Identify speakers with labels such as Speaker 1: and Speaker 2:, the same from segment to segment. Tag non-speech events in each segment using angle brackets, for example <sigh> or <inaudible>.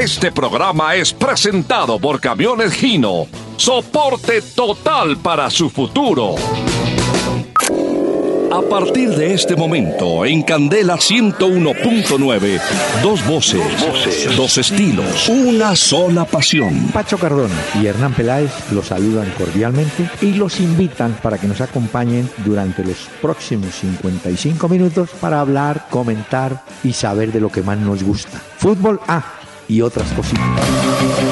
Speaker 1: Este programa es presentado por Camiones Gino. Soporte total para su futuro. A partir de este momento, en Candela 101.9, dos voces, dos estilos, una sola pasión.
Speaker 2: Pacho Cardona y Hernán Peláez los saludan cordialmente y los invitan para que nos acompañen durante los próximos 55 minutos para hablar, comentar y saber de lo que más nos gusta. Fútbol A y otras cositas.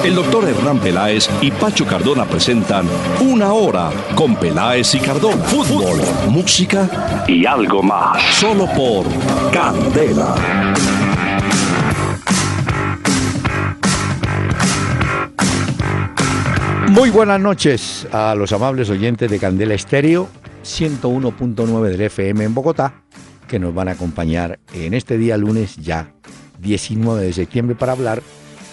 Speaker 1: El doctor Hernán Peláez y Pacho Cardona presentan Una Hora con Peláez y Cardona. Fútbol, música y algo más. Solo por Candela.
Speaker 2: Muy buenas noches a los amables oyentes de Candela Estéreo 101.9 del FM en Bogotá que nos van a acompañar en este día lunes ya 19 de septiembre para hablar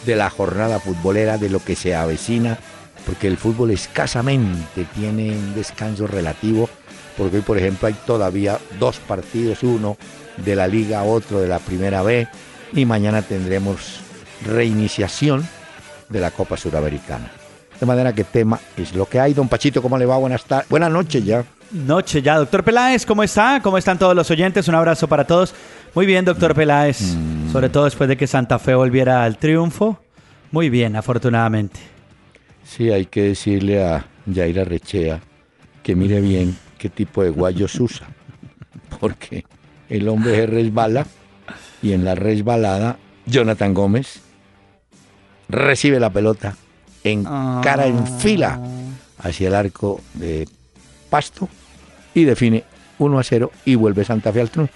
Speaker 2: de la jornada futbolera, de lo que se avecina, porque el fútbol escasamente tiene un descanso relativo, porque hoy por ejemplo hay todavía dos partidos, uno de la liga, otro de la primera B, y mañana tendremos reiniciación de la Copa Suramericana. De manera que tema es lo que hay. Don Pachito, ¿cómo le va? Buenas tardes. Buenas noches ya.
Speaker 3: Noche ya, doctor Peláez, ¿cómo está? ¿Cómo están todos los oyentes? Un abrazo para todos. Muy bien, doctor Peláez,
Speaker 2: Mm.
Speaker 3: sobre todo después de que Santa Fe volviera al triunfo. Muy bien, afortunadamente.
Speaker 2: Sí, hay que decirle a Yaira Rechea que mire bien qué tipo de guayos usa. Porque el hombre se resbala y en la resbalada Jonathan Gómez recibe la pelota en cara en fila hacia el arco de Pasto y define 1 a 0 y vuelve Santa Fe al triunfo.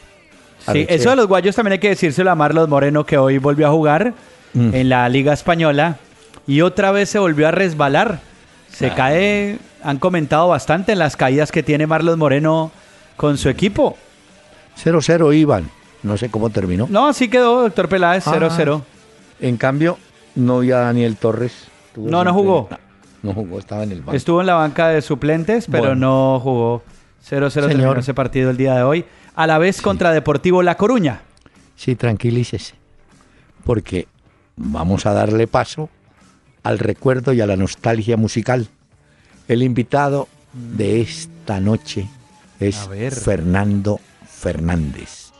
Speaker 3: Sí, eso de los guayos también hay que decírselo a Marlos Moreno, que hoy volvió a jugar
Speaker 2: Mm.
Speaker 3: en la Liga Española y otra vez se volvió a resbalar. Se
Speaker 2: Ah.
Speaker 3: cae, han comentado bastante las caídas que tiene Marlos Moreno con su equipo.
Speaker 2: 0-0 iban. No sé cómo terminó.
Speaker 3: No, así quedó, doctor Peláez,
Speaker 2: Ah.
Speaker 3: 0-0.
Speaker 2: En cambio, no vi a Daniel Torres.
Speaker 3: No, no jugó.
Speaker 2: No, no jugó, estaba en el banco.
Speaker 3: Estuvo en la banca de suplentes, pero
Speaker 2: Bueno.
Speaker 3: no jugó. 0-0
Speaker 2: Señor.
Speaker 3: terminó ese partido el día de hoy. A la vez contra Deportivo La Coruña.
Speaker 2: Sí, tranquilícese. Porque vamos a darle paso al recuerdo y a la nostalgia musical. El invitado de esta noche es. Fernando Fernández,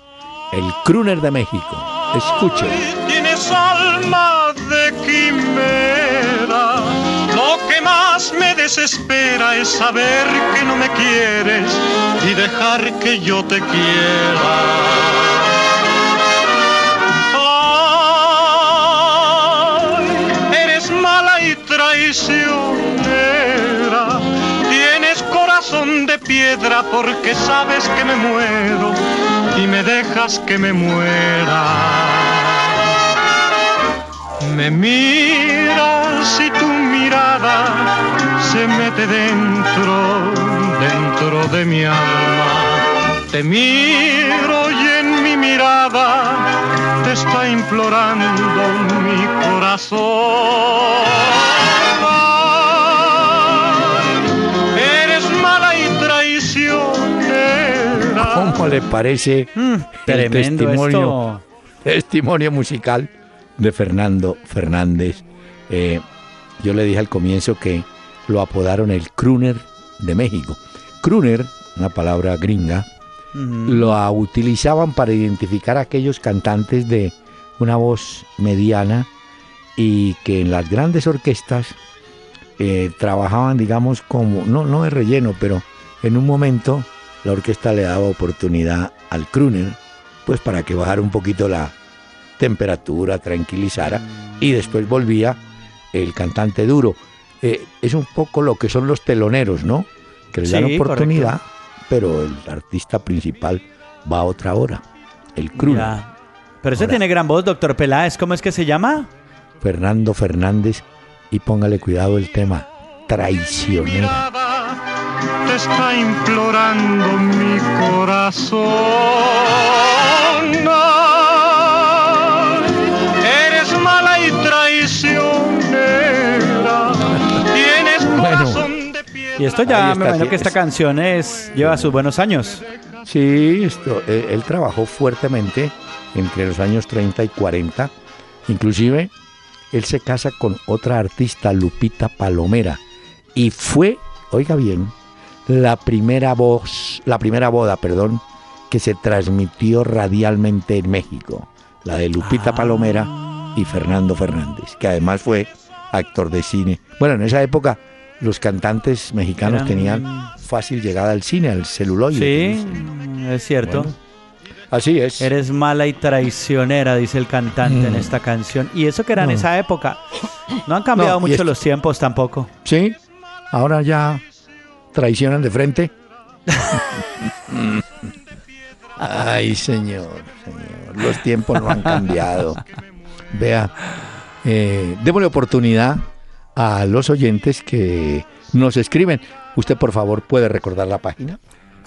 Speaker 2: el crooner de México. Escuche.
Speaker 4: Tienes alma desespera es saber que no me quieres y dejar que yo te quiera. Ay, eres mala y traicionera. Tienes corazón de piedra porque sabes que me muero y me dejas que me muera. Me miras y tu mirada se mete dentro, dentro de mi alma. Te miro y en mi mirada te está implorando mi corazón. Ay, Eres mala y traicionera.
Speaker 2: ¿Cómo le parece
Speaker 3: Mm,
Speaker 2: el testimonio, testimonio musical de Fernando Fernández? Eh, yo le dije al comienzo que lo apodaron el crooner de México. Crooner, una palabra gringa,
Speaker 3: Ujú.
Speaker 2: lo utilizaban para identificar a aquellos cantantes de una voz mediana y que en las grandes orquestas eh, trabajaban, digamos, como, no, no de relleno, pero en un momento la orquesta le daba oportunidad al crooner, pues para que bajara un poquito la temperatura, tranquilizara, y después volvía el cantante duro. Eh, es un poco lo que son los teloneros, ¿no? Que les dan oportunidad, pero el artista principal va a otra hora, el.
Speaker 3: Ya. Pero ese
Speaker 2: Ahora-
Speaker 3: tiene gran voz, doctor Peláez. ¿Cómo es que se llama?
Speaker 2: Fernando Fernández, y póngale cuidado el tema, traicionera.
Speaker 4: te está implorando mi corazón. Y
Speaker 3: esto ya
Speaker 2: está,
Speaker 3: me imagino que esta
Speaker 2: es-
Speaker 3: canción es, lleva sus buenos años.
Speaker 2: Sí, esto, él, él trabajó fuertemente entre los años 30 y 40, inclusive él se casa con otra artista, Lupita Palomera, y fue, oiga bien, la primera voz, la primera boda, perdón, que se transmitió radialmente en México, la de Lupita Palomera y Fernando Fernández, que además fue actor de cine. Bueno, en esa época los cantantes mexicanos tenían fácil llegada al cine, al celuloide.
Speaker 3: Sí, es cierto.
Speaker 2: así es.
Speaker 3: Eres mala y traicionera, dice el cantante en mm. esta canción. Y eso que era en esa época. No han cambiado mucho los tiempos tampoco.
Speaker 2: Sí, ahora ya traicionan de frente. <laughs> Ay, señor, señor, los tiempos no han cambiado. Vea, eh, démosle oportunidad a los oyentes que nos escriben. Usted, por favor, puede recordar la página.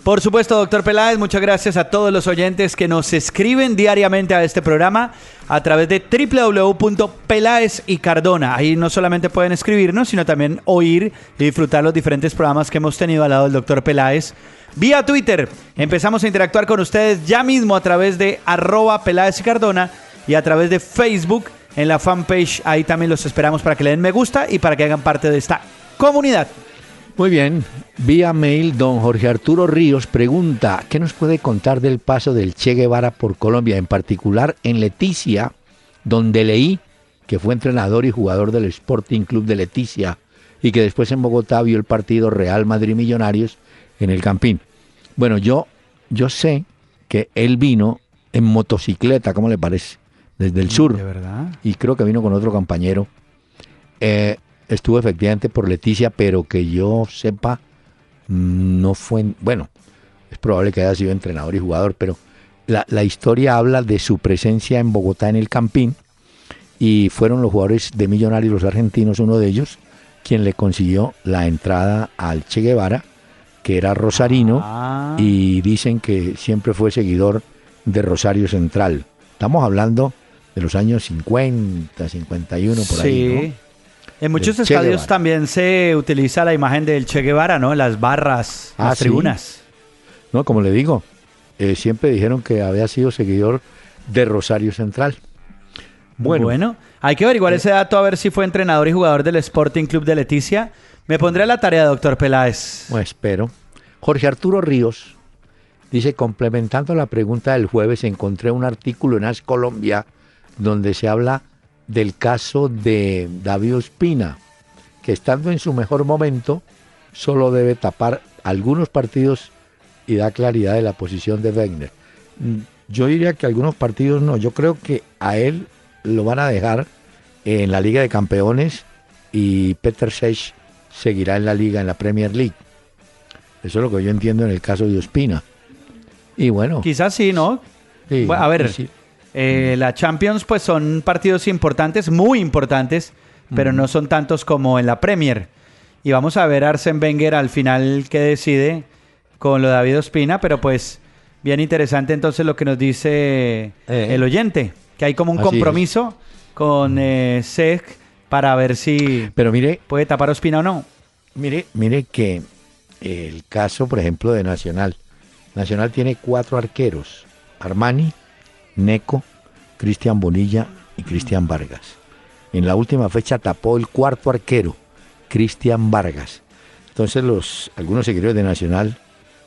Speaker 3: Por supuesto, doctor Peláez, muchas gracias a todos los oyentes que nos escriben diariamente a este programa a través de www.peláez y Cardona. Ahí no solamente pueden escribirnos, sino también oír y disfrutar los diferentes programas que hemos tenido al lado del doctor Peláez. Vía Twitter, empezamos a interactuar con ustedes ya mismo a través de arroba Peláez y Cardona y a través de Facebook en la fanpage. Ahí también los esperamos para que le den me gusta y para que hagan parte de esta comunidad.
Speaker 2: Muy bien, vía mail, don Jorge Arturo Ríos pregunta, ¿qué nos puede contar del paso del Che Guevara por Colombia, en particular en Leticia, donde leí que fue entrenador y jugador del Sporting Club de Leticia y que después en Bogotá vio el partido Real Madrid Millonarios en el Campín? Bueno, yo, yo sé que él vino en motocicleta, ¿cómo le parece? Desde el sur.
Speaker 3: ¿De verdad?
Speaker 2: Y creo que vino con otro compañero. Eh, estuvo efectivamente por Leticia, pero que yo sepa, no fue, bueno, es probable que haya sido entrenador y jugador, pero la, la, historia habla de su presencia en Bogotá en el Campín y fueron los jugadores de Millonarios, los argentinos, uno de ellos, quien le consiguió la entrada al Che Guevara, que era rosarino, ah. y dicen que siempre fue seguidor de Rosario Central. Estamos hablando de los años 50, 51, por ahí. ¿no?
Speaker 3: En muchos estadios también se utiliza la imagen del Che Guevara, ¿no? Las barras, las ah, tribunas.
Speaker 2: No, como le digo, eh, siempre dijeron que había sido seguidor de Rosario Central.
Speaker 3: Bueno, bueno hay que averiguar eh, ese dato a ver si fue entrenador y jugador del Sporting Club de Leticia. Me pondré a la tarea, doctor Peláez.
Speaker 2: Bueno, espero. Jorge Arturo Ríos dice, complementando la pregunta del jueves, encontré un artículo en As Colombia donde se habla del caso de David Ospina, que estando en su mejor momento, solo debe tapar algunos partidos y da claridad de la posición de Wegner. Mm, yo diría que algunos partidos no, yo creo que a él lo van a dejar en la Liga de Campeones y Peter Sech seguirá en la Liga, en la Premier League. Eso es lo que yo entiendo en el caso de Ospina. Y bueno.
Speaker 3: Quizás sí, ¿no? a ver, eh, la Champions, pues son partidos importantes, muy importantes, pero no son tantos como en la Premier. Y vamos a ver a Arsen Wenger al final qué decide con lo de David Ospina, pero pues bien interesante entonces lo que nos dice eh. el oyente, que hay como un compromiso con eh, para ver si
Speaker 2: pero mire,
Speaker 3: puede tapar Ospina o no.
Speaker 2: Mire, mire que el caso, por ejemplo, de Nacional. Nacional tiene cuatro arqueros. Armani, Neco, Cristian Bonilla y Cristian Vargas. En la última fecha tapó el cuarto arquero, Cristian Vargas. Entonces los algunos seguidores de Nacional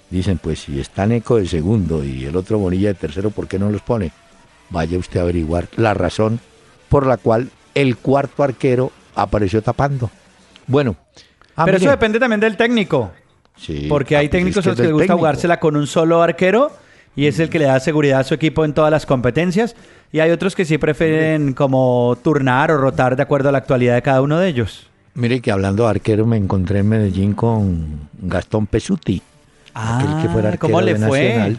Speaker 2: dicen, pues si está Neco de segundo y el otro Bonilla de tercero, ¿por qué no los pone? Vaya usted a averiguar la razón por la cual el cuarto arquero apareció tapando. Bueno.
Speaker 3: Ah, Pero eso depende también del técnico. Sí, porque hay ah, pues técnicos a los que les gusta jugársela con un solo arquero y es el que le da seguridad a su equipo en todas las competencias. Y hay otros que sí prefieren como turnar o rotar de acuerdo a la actualidad de cada uno de ellos.
Speaker 2: Mire que hablando de arquero me encontré en Medellín con Gastón Pesuti.
Speaker 3: Ah, que fuera ¿cómo le fue?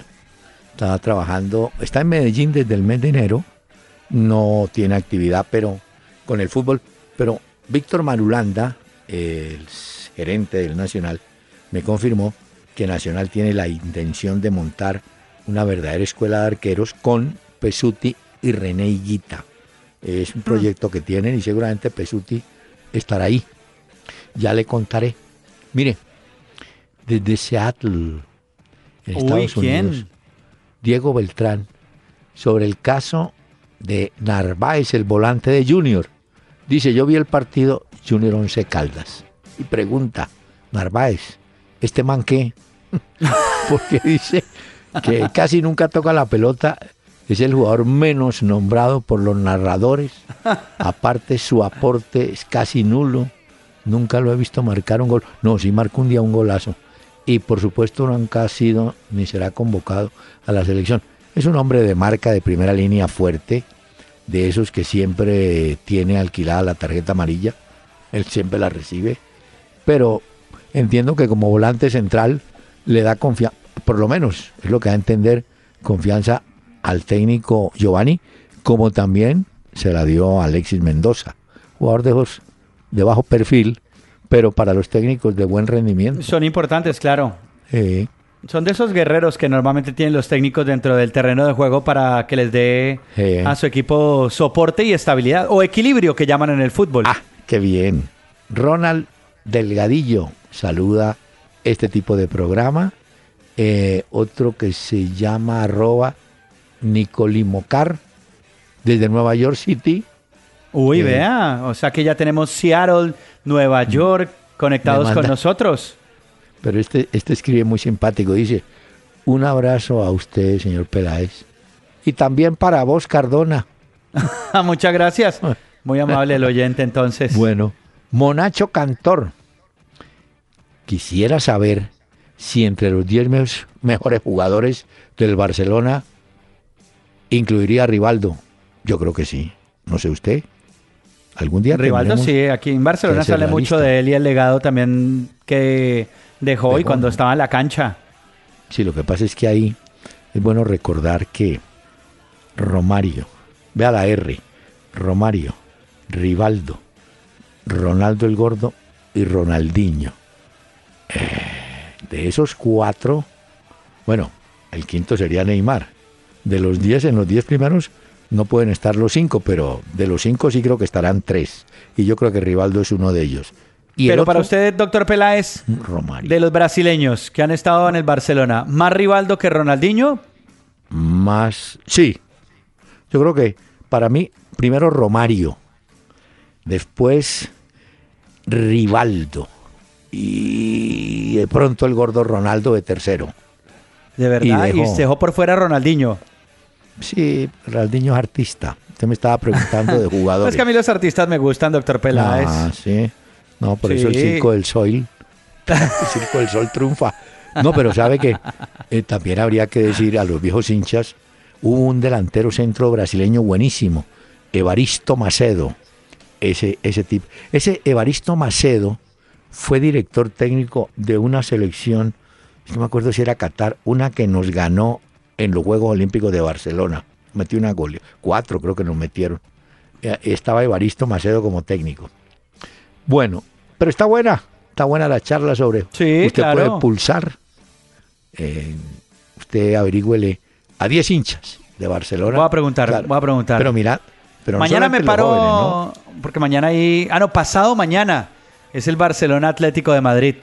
Speaker 2: Estaba trabajando, está en Medellín desde el mes de enero. No tiene actividad, pero con el fútbol. Pero Víctor Marulanda, el gerente del Nacional, me confirmó que Nacional tiene la intención de montar una verdadera escuela de arqueros con Pesuti y René Higuita. Es un mm. proyecto que tienen y seguramente Pesuti estará ahí. Ya le contaré. Mire, desde Seattle, en Estados Unidos, Diego Beltrán, sobre el caso de Narváez, el volante de Junior. Dice, yo vi el partido Junior Once Caldas. Y pregunta, Narváez, ¿este man qué? <laughs> Porque dice que casi nunca toca la pelota. Es el jugador menos nombrado por los narradores. Aparte, su aporte es casi nulo. Nunca lo he visto marcar un gol. No, sí marcó un día un golazo. Y por supuesto nunca ha sido ni será convocado a la selección. Es un hombre de marca de primera línea fuerte, de esos que siempre tiene alquilada la tarjeta amarilla. Él siempre la recibe. Pero entiendo que como volante central le da confianza, por lo menos es lo que da a entender, confianza al técnico Giovanni, como también se la dio a Alexis Mendoza, jugador de, de bajo perfil, pero para los técnicos de buen rendimiento.
Speaker 3: Son importantes, claro. Son de esos guerreros que normalmente tienen los técnicos dentro del terreno de juego para que les dé a su equipo soporte y estabilidad o equilibrio que llaman en el fútbol.
Speaker 2: Ah, qué bien. Ronald Delgadillo saluda este tipo de programa. Eh, otro que se llama arroba Nicolimocar desde Nueva York City.
Speaker 3: Uy, eh, vea, o sea que ya tenemos Seattle, Nueva mm. York conectados con nosotros.
Speaker 2: Pero este, este escribe muy simpático, dice, un abrazo a usted, señor Peláez, y también para vos, Cardona. <laughs>
Speaker 3: Muchas gracias. Muy amable el oyente entonces. <laughs>
Speaker 2: Bueno, Monacho Cantor. Quisiera saber si entre los 10 mejores jugadores del Barcelona incluiría a Rivaldo. Yo creo que sí. No sé usted. Algún día.
Speaker 3: Rivaldo sí, aquí en Barcelona sale mucho de él y el legado también que dejó, y cuando estaba en la cancha.
Speaker 2: Sí, lo que pasa es que ahí es bueno recordar que Romario, vea la R, Romario, Rivaldo, Ronaldo el Gordo y Ronaldinho. Eh, de esos cuatro, bueno, el quinto sería Neymar. De los diez, en los diez primeros no pueden estar los cinco, pero de los cinco sí creo que estarán tres. Y yo creo que Rivaldo es uno de ellos.
Speaker 3: Y pero para usted, doctor Peláez, Romario. de los brasileños que han estado en el Barcelona, ¿más Rivaldo que Ronaldinho?
Speaker 2: Más, sí. Yo creo que para mí, primero Romario, después Rivaldo y de pronto el gordo Ronaldo de tercero.
Speaker 3: De verdad, y, se dejó por fuera Ronaldinho.
Speaker 2: Sí, Ronaldinho es artista. Usted me estaba preguntando de <laughs> jugadores.
Speaker 3: es que a mí los artistas me gustan, doctor Peláez.
Speaker 2: Ah, sí. No, por eso el Circo del Sol. El Circo del Sol triunfa. No, pero sabe que eh, también habría que decir a los viejos hinchas, hubo un delantero centro brasileño buenísimo, Evaristo Macedo. Ese, ese tipo. Ese Evaristo Macedo fue director técnico de una selección, no me acuerdo si era Qatar, una que nos ganó en los Juegos Olímpicos de Barcelona. Metió una gol, cuatro creo que nos metieron. Eh, estaba Evaristo Macedo como técnico. Bueno, pero está buena, está buena la charla sobre.
Speaker 3: Sí,
Speaker 2: usted puede pulsar. Eh, usted averigüele a 10 hinchas de Barcelona.
Speaker 3: Voy a preguntar, voy a preguntar.
Speaker 2: Pero mira, pero
Speaker 3: mañana me paro, porque mañana hay, ah no, pasado mañana es el Barcelona Atlético de Madrid.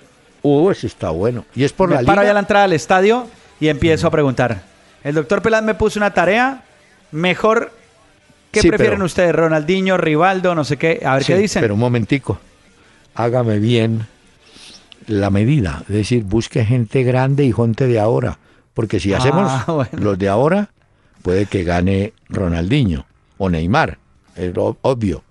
Speaker 2: Uh, eso está bueno. Y es por
Speaker 3: me
Speaker 2: la
Speaker 3: paro ya la entrada al estadio y empiezo a preguntar. El doctor Peláez me puso una tarea mejor. ¿Qué prefieren ustedes? Ronaldinho, Rivaldo, no sé qué. A ver qué dicen.
Speaker 2: Pero un momentico. Hágame bien la medida. Es decir, busque gente grande y gente de ahora. Porque si hacemos ah, <laughs> los de ahora, puede que gane Ronaldinho o Neymar. Es obvio.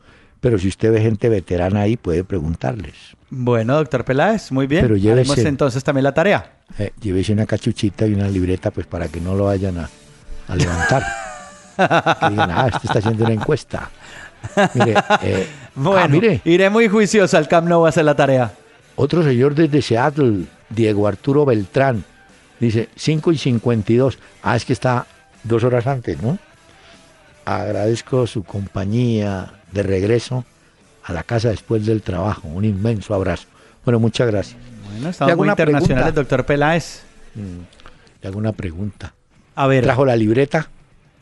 Speaker 2: Pero si usted ve gente veterana ahí, puede preguntarles.
Speaker 3: Bueno, doctor Peláez, muy bien. Pero llévese, entonces también la tarea.
Speaker 2: Eh, llévese una cachuchita y una libreta, pues para que no lo vayan a, levantar. <laughs> que digan, ah, este está haciendo una encuesta.
Speaker 3: Mire, eh, <laughs> bueno, ah, mire. iré muy juicioso al Camp Nou a hacer la tarea.
Speaker 2: Otro señor desde Seattle, Diego Arturo Beltrán, dice 5 y 52. Ah, es que está dos horas antes, ¿no? Agradezco su compañía de regreso a la casa después del trabajo. Un inmenso abrazo. Bueno, muchas gracias.
Speaker 3: Bueno, estamos muy internacionales, doctor Peláez.
Speaker 2: Mm, le hago una pregunta.
Speaker 3: A ver.
Speaker 2: ¿Trajo la libreta?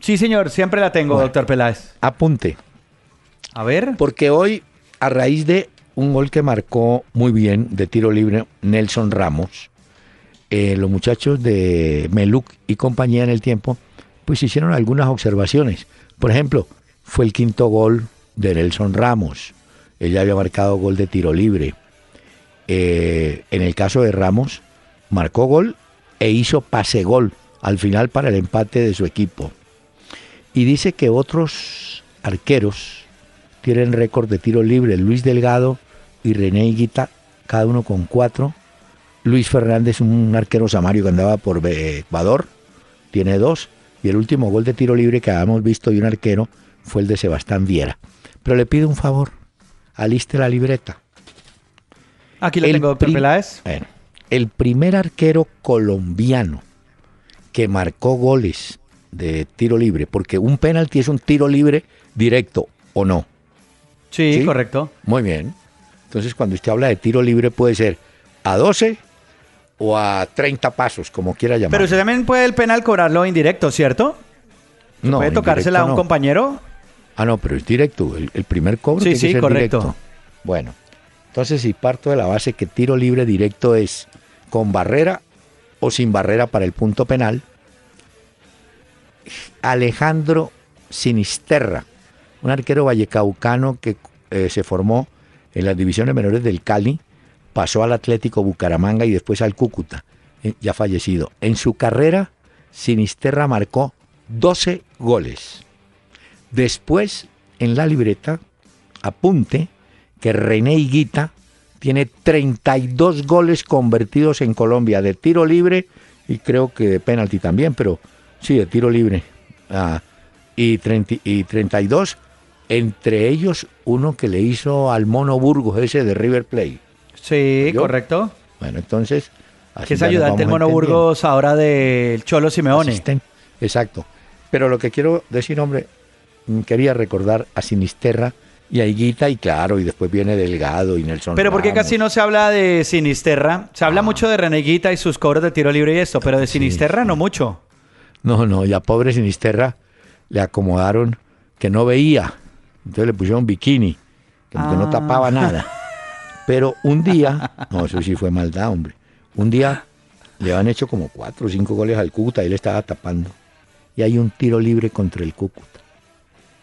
Speaker 3: Sí, señor, siempre la tengo, doctor Peláez.
Speaker 2: Apunte.
Speaker 3: A ver.
Speaker 2: Porque hoy, a raíz de un gol que marcó muy bien de tiro libre Nelson Ramos, eh, los muchachos de Meluc y compañía en el tiempo, pues hicieron algunas observaciones. Por ejemplo, fue el quinto gol de Nelson Ramos. Él ya había marcado gol de tiro libre. Eh, en el caso de Ramos, marcó gol e hizo pase gol al final para el empate de su equipo. Y dice que otros arqueros tienen récord de tiro libre. Luis Delgado y René Higuita, cada uno con cuatro. Luis Fernández, un arquero samario que andaba por Ecuador, tiene dos. Y el último gol de tiro libre que habíamos visto de un arquero fue el de Sebastián Viera. Pero le pido un favor, aliste la libreta.
Speaker 3: Aquí lo tengo, doctor Peláez.
Speaker 2: Bueno, el primer arquero colombiano que marcó goles de tiro libre, porque un penalti es un tiro libre directo, ¿o no?
Speaker 3: Sí, correcto.
Speaker 2: Muy bien. Entonces, cuando usted habla de tiro libre, puede ser a 12 o a 30 pasos, como quiera llamar.
Speaker 3: Pero usted también puede el penal cobrarlo indirecto, ¿cierto? No. ¿Puede tocársela a un compañero?
Speaker 2: Ah, no, pero es directo. El, primer cobro
Speaker 3: sí, sí, correcto.
Speaker 2: Bueno, entonces si parto de la base que tiro libre directo es con barrera o sin barrera para el punto penal, Alejandro Sinisterra, un arquero vallecaucano que eh, se formó en las divisiones menores del Cali, pasó al Atlético Bucaramanga y después al Cúcuta, eh, ya fallecido. En su carrera, Sinisterra marcó 12 goles. Después, en la libreta, apunte que René Higuita tiene 32 goles convertidos en Colombia de tiro libre y creo que de penalti también, pero sí, de tiro libre. Ah, y, 30, y 32, entre ellos uno que le hizo al Mono Burgos, ese de River Plate.
Speaker 3: Sí, correcto.
Speaker 2: Bueno, entonces...
Speaker 3: Que es ayudante del Mono Burgos ahora del Cholo Simeone.
Speaker 2: Exacto. Pero lo que quiero decir, hombre, quería recordar a Sinisterra, y a Higuita, y claro, y después viene Delgado y Nelson.
Speaker 3: Pero porque casi no se habla de Sinisterra. Se habla ah. mucho de Reneguita y sus cobros de tiro libre y esto, pero de Sinisterra no mucho.
Speaker 2: No, no, ya pobre Sinisterra le acomodaron que no veía. Entonces le pusieron bikini, que, no ah. tapaba nada. <laughs> Pero un día, no, eso sí fue maldad, hombre. Un día le han hecho como cuatro o cinco goles al Cúcuta y él estaba tapando. Y hay un tiro libre contra el Cúcuta.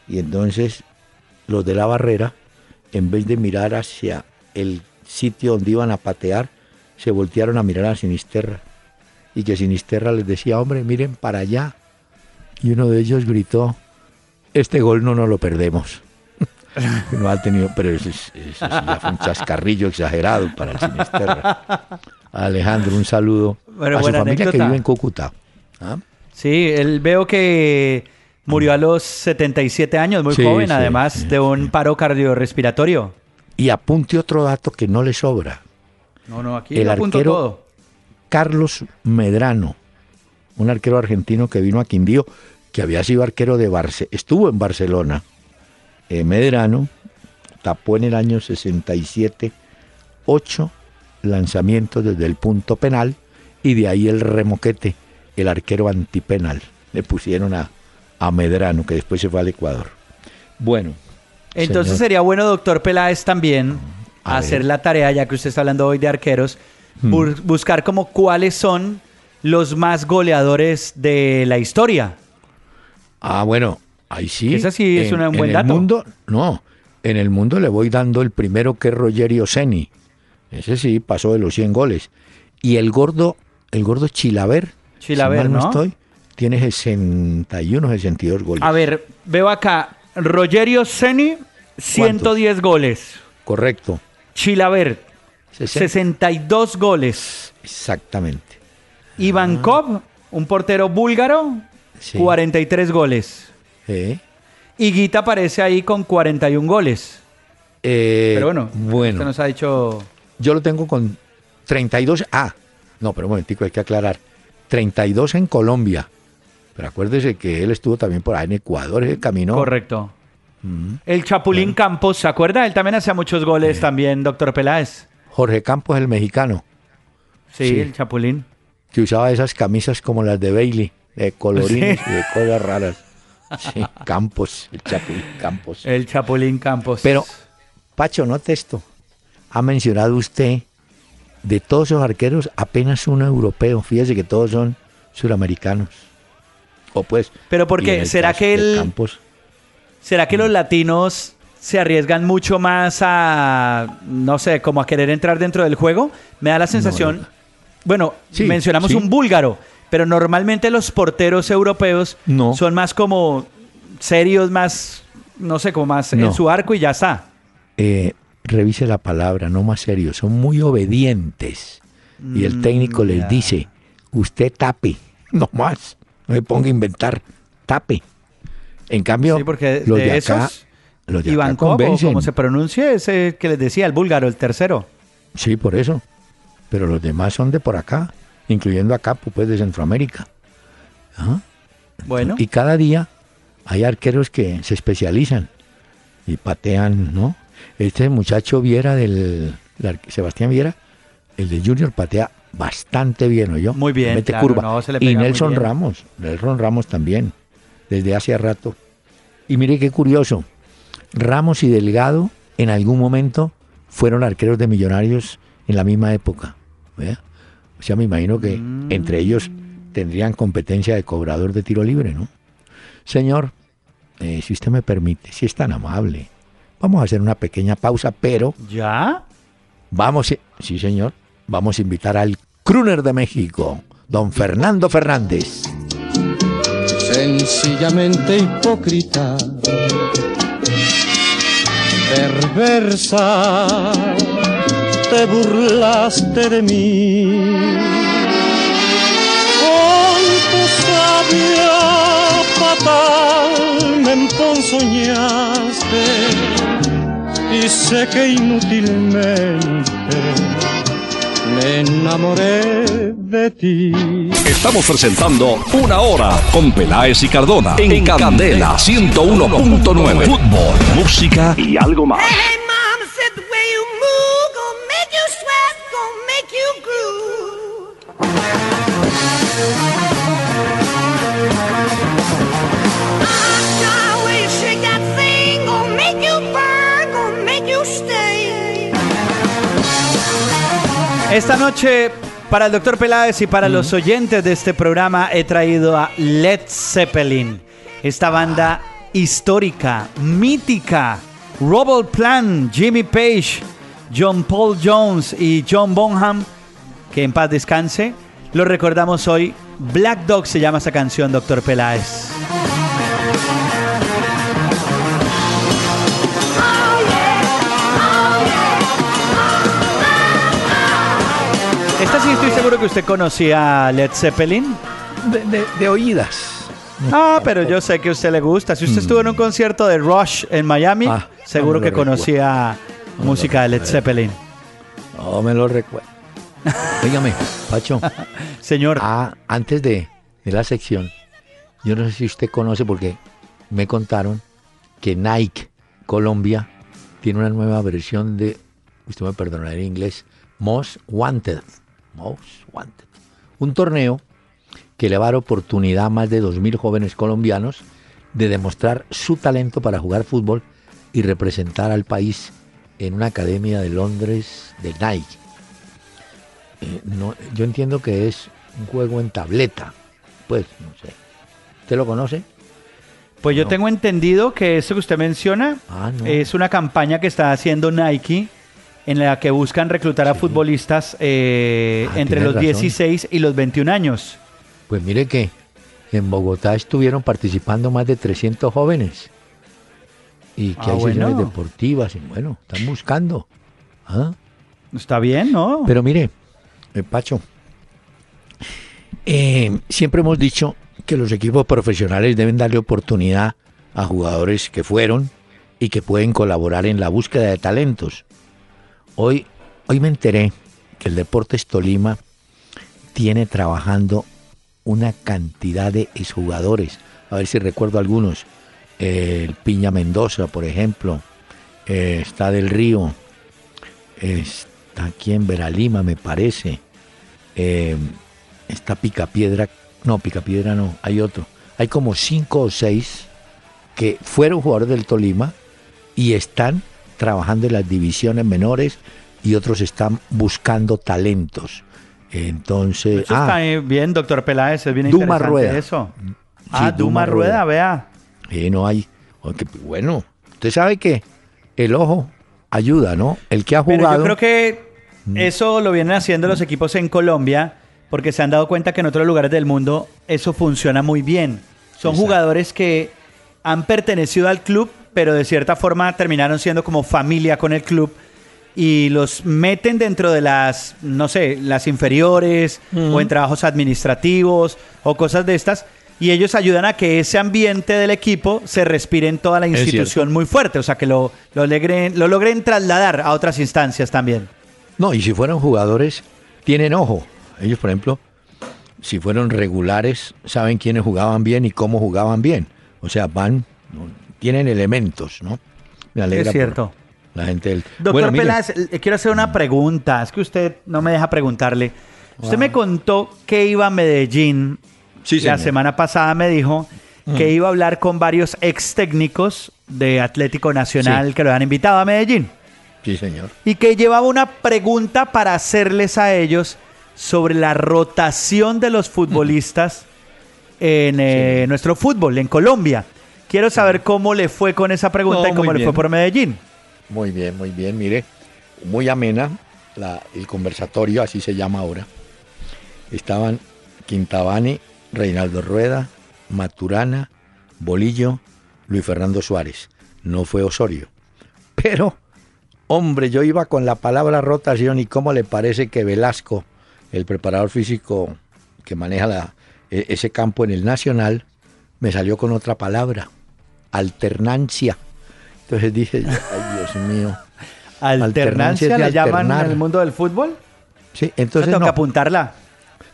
Speaker 2: Y entonces los de la barrera, en vez de mirar hacia el sitio donde iban a patear, se voltearon a mirar a Sinisterra. Y que Sinisterra les decía, hombre, miren para allá. Y uno de ellos gritó, este gol no nos lo perdemos. <laughs> no ha tenido, pero eso, ya fue un chascarrillo exagerado para el Sinisterra. Alejandro, un saludo a su familia que vive en Cúcuta.
Speaker 3: ¿Ah? Sí, él veo que Murió a los 77 años, muy joven, además de un paro cardiorrespiratorio.
Speaker 2: Y apunte otro dato que no le sobra.
Speaker 3: No, no, aquí el arquero todo.
Speaker 2: Carlos Medrano, un arquero argentino que vino a Quindío, que había sido arquero de Barcelona, estuvo en Barcelona. Eh, Medrano tapó en el año 67 ocho lanzamientos desde el punto penal y de ahí el remoquete, el arquero antipenal. Le pusieron a, a Medrano, que después se fue al Ecuador. Bueno.
Speaker 3: Entonces sería bueno, doctor Peláez, también hacer la tarea, ya que usted está hablando hoy de arqueros, hmm. buscar como cuáles son los más goleadores de la historia.
Speaker 2: Ah, bueno, ahí sí.
Speaker 3: Esa sí es un buen
Speaker 2: en El mundo, no, en el mundo le voy dando el primero que es Rogerio Seni. Ese sí pasó de los 100 goles. Y el gordo, el gordo Chilaver.
Speaker 3: Chilaver, ¿no? estoy,
Speaker 2: tiene 61, 62 goles.
Speaker 3: A ver, veo acá, Rogerio Seni, 110 goles.
Speaker 2: Correcto.
Speaker 3: Chilaver, 62 goles.
Speaker 2: Exactamente.
Speaker 3: Ivankov, un portero búlgaro, 43 goles.
Speaker 2: Sí.
Speaker 3: Y Guita aparece ahí con 41 goles.
Speaker 2: Eh,
Speaker 3: pero bueno, bueno, usted nos ha dicho...
Speaker 2: Yo lo tengo con 32. Ah, no, pero un momentico, hay que aclarar. 32 en Colombia, pero acuérdese que él estuvo también por ahí en Ecuador, el caminó.
Speaker 3: Correcto. Mm. El Chapulín Campos, ¿se acuerda? Él también hacía muchos goles también, doctor Peláez.
Speaker 2: Jorge Campos, el mexicano.
Speaker 3: Sí, el Chapulín.
Speaker 2: Que usaba esas camisas como las de Bailey, de colorines y de cosas raras. Sí, Campos, el Chapulín Campos.
Speaker 3: El Chapulín Campos.
Speaker 2: Pero, Pacho, note esto. Ha mencionado usted de todos esos arqueros, apenas uno europeo. Fíjese que todos son suramericanos
Speaker 3: pues. Pero porque será que el, ¿Será que los latinos se arriesgan mucho más a, no sé, como a querer entrar dentro del juego. Me da la sensación, bueno, mencionamos un búlgaro, pero normalmente los porteros europeos son más como serios, más, no sé, como más en su arco y ya está.
Speaker 2: Eh, revise la palabra, no más serios, son muy obedientes. y el técnico les mm, dice, usted tape, <laughs> no más, no me ponga a inventar, tape. En cambio,
Speaker 3: porque los de, acá, los de Iván como se pronuncia, ese que les decía, el búlgaro, el tercero.
Speaker 2: Sí, por eso. Pero los demás son de por acá, incluyendo acá, pues de Centroamérica.
Speaker 3: Bueno.
Speaker 2: Y cada día hay arqueros que se especializan y patean, ¿no? Este muchacho Viera del Sebastián Viera, el de Junior patea bastante bien, ¿o yo?
Speaker 3: Muy bien,
Speaker 2: mete curva. y Nelson Ramos, Nelson Ramos también, desde hace rato. Y mire qué curioso, Ramos y Delgado en algún momento fueron arqueros de Millonarios en la misma época. O sea, me imagino que mm. entre ellos tendrían competencia de cobrador de tiro libre, ¿no? Señor, eh, si usted me permite, si es tan amable, vamos a hacer una pequeña pausa, pero...
Speaker 3: ¿Ya?
Speaker 2: Vamos, sí señor, vamos a invitar al Kruner de México, don Fernando Fernández.
Speaker 5: Sencillamente hipócrita, perversa, te burlaste de mí. Con tu sabia fatal me emponzoñaste y sé que inútilmente me enamoré de ti.
Speaker 1: Estamos presentando Una Hora con Peláez y Cardona en, Candela 101.9. Fútbol, música y algo más.
Speaker 3: Esta noche, para el doctor Peláez y para los oyentes de este programa, he traído a Led Zeppelin, esta banda histórica, mítica. Robert Plant, Jimmy Page, John Paul Jones y John Bonham, que en paz descanse. Lo recordamos hoy. Black Dog se llama esa canción, doctor Peláez. Esta sí estoy seguro que usted conocía a Led Zeppelin.
Speaker 2: De, oídas.
Speaker 3: Ah, pero yo sé que a usted le gusta. Si usted estuvo en un mm. concierto de Rush en Miami, ah, seguro que conocía música de Led Zeppelin.
Speaker 2: No me lo recuerdo. Dígame, Pacho. <laughs>
Speaker 3: Señor.
Speaker 2: Ah, antes de, de la sección, yo no sé si usted conoce porque me contaron que Nike Colombia tiene una nueva versión de, usted me perdonará en inglés, Most Wanted. Most Wanted. Un torneo que le va a dar oportunidad a más de 2.000 jóvenes colombianos de demostrar su talento para jugar fútbol y representar al país en una academia de Londres de Nike. Eh, no, yo entiendo que es un juego en tableta. Pues, no sé. ¿Usted lo conoce?
Speaker 3: Pues yo tengo entendido que eso que usted menciona ah, es una campaña que está haciendo Nike en la que buscan reclutar a futbolistas eh, ah, entre los 16 y los 21 años.
Speaker 2: Pues mire que en Bogotá estuvieron participando más de 300 jóvenes y que ah, hay bueno. deportivas y bueno, están buscando. ¿ah?
Speaker 3: Está bien, ¿no?
Speaker 2: Pero mire, eh, Pacho, eh, siempre hemos dicho que los equipos profesionales deben darle oportunidad a jugadores que fueron y que pueden colaborar en la búsqueda de talentos. Hoy, hoy me enteré que el Deportes Tolima tiene trabajando una cantidad de exjugadores. A ver si recuerdo algunos. el Piña Mendoza, por ejemplo. Eh, está del Río. está aquí en Veralima, me parece. Eh, está Picapiedra. No, Picapiedra no, hay otro. Hay como cinco o seis que fueron jugadores del Tolima y están trabajando en las divisiones menores y otros están buscando talentos. Entonces,
Speaker 3: eso está ah. bien, doctor Peláez, es bien Duma Rueda. eso. ah, Duma, Rueda, vea.
Speaker 2: Eh, no hay. bueno, usted sabe que el ojo ayuda, ¿no? El que ha jugado.
Speaker 3: Pero yo creo que eso lo vienen haciendo los equipos en Colombia porque se han dado cuenta que en otros lugares del mundo eso funciona muy bien. Son jugadores que han pertenecido al club, pero de cierta forma terminaron siendo como familia con el club y los meten dentro de las, no sé, las inferiores o en trabajos administrativos o cosas de estas. Y ellos ayudan a que ese ambiente del equipo se respire en toda la institución muy fuerte, o sea, que lo, lo, logren, lo logren trasladar a otras instancias también.
Speaker 2: No, y si fueron jugadores, tienen ojo. Ellos, por ejemplo, si fueron regulares, saben quiénes jugaban bien y cómo jugaban bien. O sea, van, tienen elementos, ¿no?
Speaker 3: Me alegra. Es cierto.
Speaker 2: La gente del...
Speaker 3: Doctor Peláez, quiero hacer una pregunta. Es que usted no me deja preguntarle. Usted me contó que iba a Medellín. Sí, la semana pasada me dijo que iba a hablar con varios ex técnicos de Atlético Nacional que lo han invitado a Medellín.
Speaker 2: Sí, señor.
Speaker 3: Y que llevaba una pregunta para hacerles a ellos sobre la rotación de los futbolistas en eh, nuestro fútbol, en Colombia. Quiero saber cómo le fue con esa pregunta y cómo le fue por Medellín.
Speaker 2: Muy bien, muy bien. Mire, muy amena el conversatorio, así se llama ahora. Estaban Quintabani, Reinaldo Rueda, Maturana, Bolillo, Luis Fernando Suárez. No fue Osorio. Pero, hombre, yo iba con la palabra rotación y cómo le parece que Velasco el preparador físico que maneja e, ese campo en el Nacional, me salió con otra palabra, alternancia. Entonces dije, ay Dios mío.
Speaker 3: ¿Alternancia, le llaman en el mundo del fútbol?
Speaker 2: Sí, entonces...
Speaker 3: Tengo que apuntarla.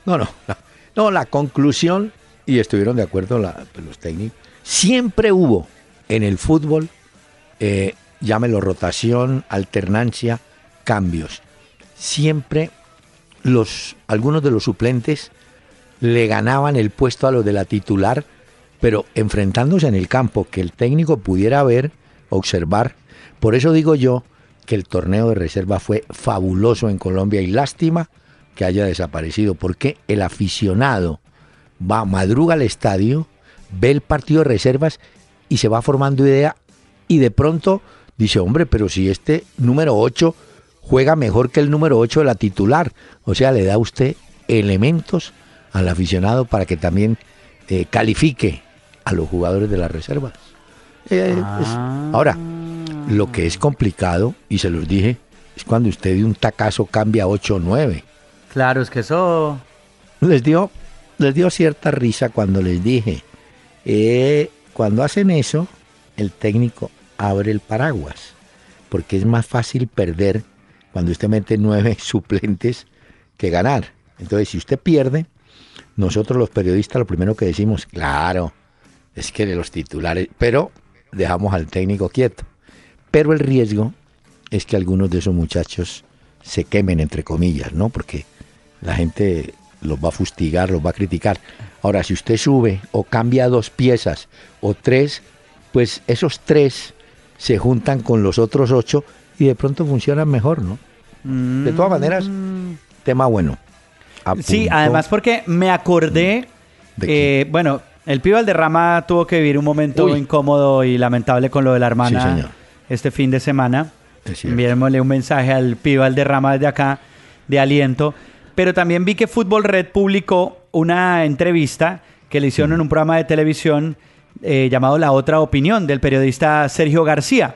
Speaker 2: No, no, no, la conclusión, y estuvieron de acuerdo los técnicos, siempre hubo en el fútbol, eh, llámelo rotación, alternancia, cambios. Siempre los, algunos de los suplentes le ganaban el puesto a los de la titular, pero enfrentándose en el campo, que el técnico pudiera ver, observar. Por eso digo yo que el torneo de reserva fue fabuloso en Colombia y lástima que haya desaparecido, porque el aficionado va, madruga al estadio, ve el partido de reservas y se va formando idea y de pronto dice, hombre, pero si este número 8 juega mejor que el número 8 de la titular. O sea, le da usted elementos al aficionado para que también eh, califique a los jugadores de las reservas. Eh, ah. ahora, lo que es complicado, y se los dije, es cuando usted de un tacazo cambia 8 o 9.
Speaker 3: Claro, es que eso...
Speaker 2: Les dio, les dio cierta risa cuando les dije, eh, cuando hacen eso, el técnico abre el paraguas, porque es más fácil perder cuando usted mete nueve <laughs> suplentes que ganar. Entonces, si usted pierde, nosotros los periodistas lo primero que decimos, claro, es que de los titulares, pero dejamos al técnico quieto. Pero el riesgo es que algunos de esos muchachos se quemen, entre comillas, ¿no? Porque la gente los va a fustigar, los va a criticar. Ahora, si usted sube o cambia dos piezas o tres, pues esos tres se juntan con los otros ocho y de pronto funcionan mejor, ¿no? De todas maneras, mm. tema bueno.
Speaker 3: Sí, además porque me acordé, eh, bueno, el Pibe Valderrama tuvo que vivir un momento incómodo y lamentable con lo de la hermana este fin de semana. Enviémosle un mensaje al Pibe Valderrama desde acá de aliento. Pero también vi que Fútbol Red publicó una entrevista que le hicieron en un programa de televisión eh, llamado La Otra Opinión del periodista Sergio García.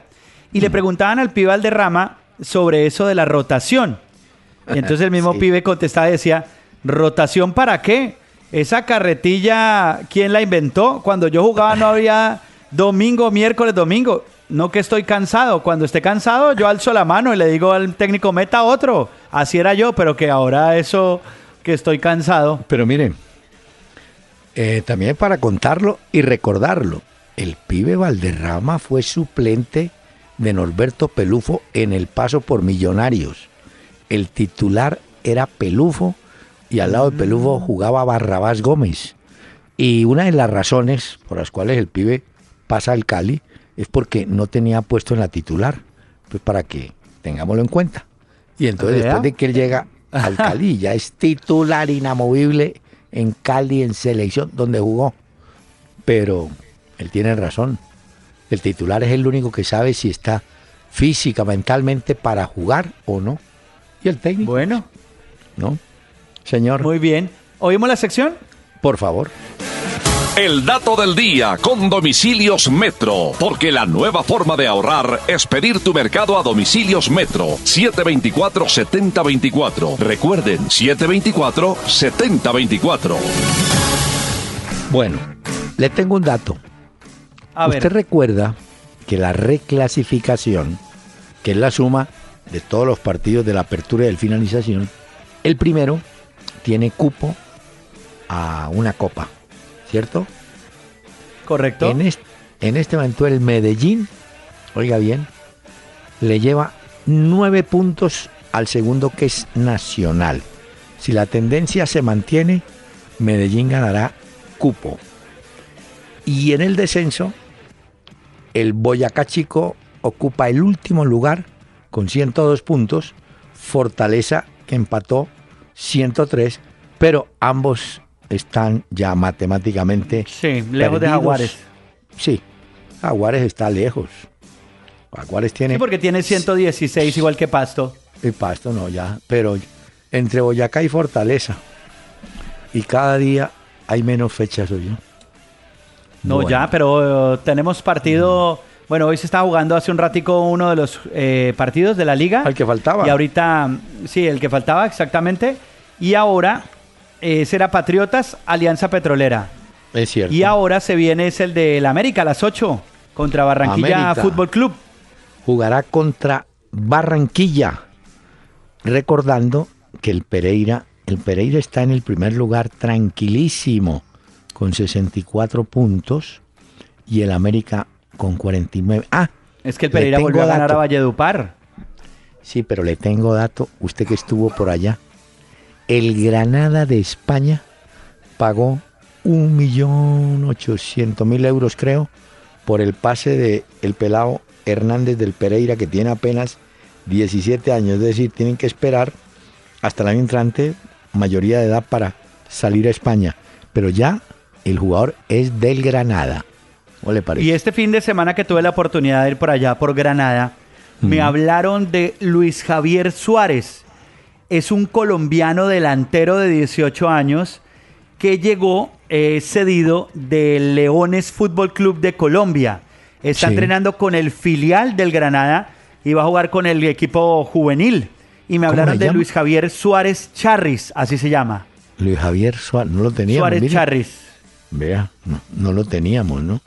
Speaker 3: Y le preguntaban al pibe Valderrama sobre eso de la rotación. Y <laughs> entonces el mismo pibe contestaba y decía, ¿rotación para qué? Esa carretilla, ¿quién la inventó? Cuando yo jugaba no había domingo, miércoles, domingo. No que estoy cansado. Cuando esté cansado, yo alzo la mano y le digo al técnico, meta otro. Así era yo, pero que ahora eso, que estoy cansado.
Speaker 2: Pero miren, eh, también para contarlo y recordarlo, el pibe Valderrama fue suplente de Norberto Pelufo en el paso por Millonarios. El titular era Pelufo y al lado de Pelufo mm. jugaba Barrabás Gómez. Y una de las razones por las cuales el pibe pasa al Cali es porque no tenía puesto en la titular. Pues para que tengámoslo en cuenta. Y entonces después de que él llega al Cali, ya es titular inamovible en Cali en selección donde jugó. Pero él tiene razón. El titular es el único que sabe si está física, mentalmente para jugar o no. Y el técnico.
Speaker 3: Bueno.
Speaker 2: ¿No? Señor.
Speaker 3: Muy bien. ¿Oímos la sección?
Speaker 2: Por favor.
Speaker 1: El dato del día con domicilios Metro, porque la nueva forma de ahorrar es pedir tu mercado a domicilios Metro 724-7024. Recuerden, 724-7024.
Speaker 2: Bueno, le tengo un dato.
Speaker 3: A
Speaker 2: Usted
Speaker 3: ver.
Speaker 2: recuerda que la reclasificación, que es la suma de todos los partidos de la apertura y del finalización, el primero tiene cupo a una copa, ¿cierto?
Speaker 3: Correcto.
Speaker 2: En este, en este momento el Medellín, oiga bien, le lleva nueve puntos al segundo que es Nacional. Si la tendencia se mantiene, Medellín ganará cupo. Y en el descenso, el Boyacá Chico ocupa el último lugar con 102 puntos, Fortaleza que empató 103, pero ambos están ya matemáticamente
Speaker 3: Sí, lejos de. Jaguares.
Speaker 2: Sí, Jaguares está lejos. Jaguares tiene
Speaker 3: Sí, porque tiene 116 igual que Pasto.
Speaker 2: el pasto, no, ya. Pero entre Boyacá y Fortaleza. Y cada día hay menos fechas, oye.
Speaker 3: No,
Speaker 2: Bueno.
Speaker 3: ya, pero eh, tenemos partido. Bueno, hoy se está jugando hace un ratico uno de los eh, partidos de la liga.
Speaker 2: Al que faltaba.
Speaker 3: Y ahorita, sí, el que faltaba exactamente. Y ahora eh, será Patriotas, Alianza Petrolera.
Speaker 2: Es cierto.
Speaker 3: Y ahora se viene es el del América a las 8 contra Barranquilla
Speaker 2: América.
Speaker 3: Fútbol Club.
Speaker 2: Jugará contra Barranquilla. Recordando que el Pereira, el Pereira está en el primer lugar tranquilísimo con 64 puntos y el América con 49. Ah,
Speaker 3: Es que el Pereira volvió a ganar
Speaker 2: dato.
Speaker 3: a Valledupar.
Speaker 2: Sí, pero le tengo dato, usted que estuvo por allá. El Granada de España pagó un millón ochocientos mil euros, creo, por el pase de el pelado Hernández del Pereira, que tiene apenas 17 años. Es decir, tienen que esperar hasta el año entrante, mayoría de edad, para salir a España. Pero ya el jugador es del Granada. ¿Cómo le parece?
Speaker 3: Y este fin de semana que tuve la oportunidad de ir por allá, por Granada, me hablaron de Luis Javier Suárez. Es un colombiano delantero de 18 años que llegó eh, cedido del Leones Fútbol Club de Colombia. Está
Speaker 2: Sí.
Speaker 3: entrenando con el filial del Granada y va a jugar con el equipo juvenil. Y me
Speaker 2: ¿Cómo
Speaker 3: hablaron de? Luis Javier Suárez Charris, así se llama.
Speaker 2: Luis Javier Suárez, no lo teníamos.
Speaker 3: Suárez. Charris.
Speaker 2: Vea, no, no lo teníamos, ¿no?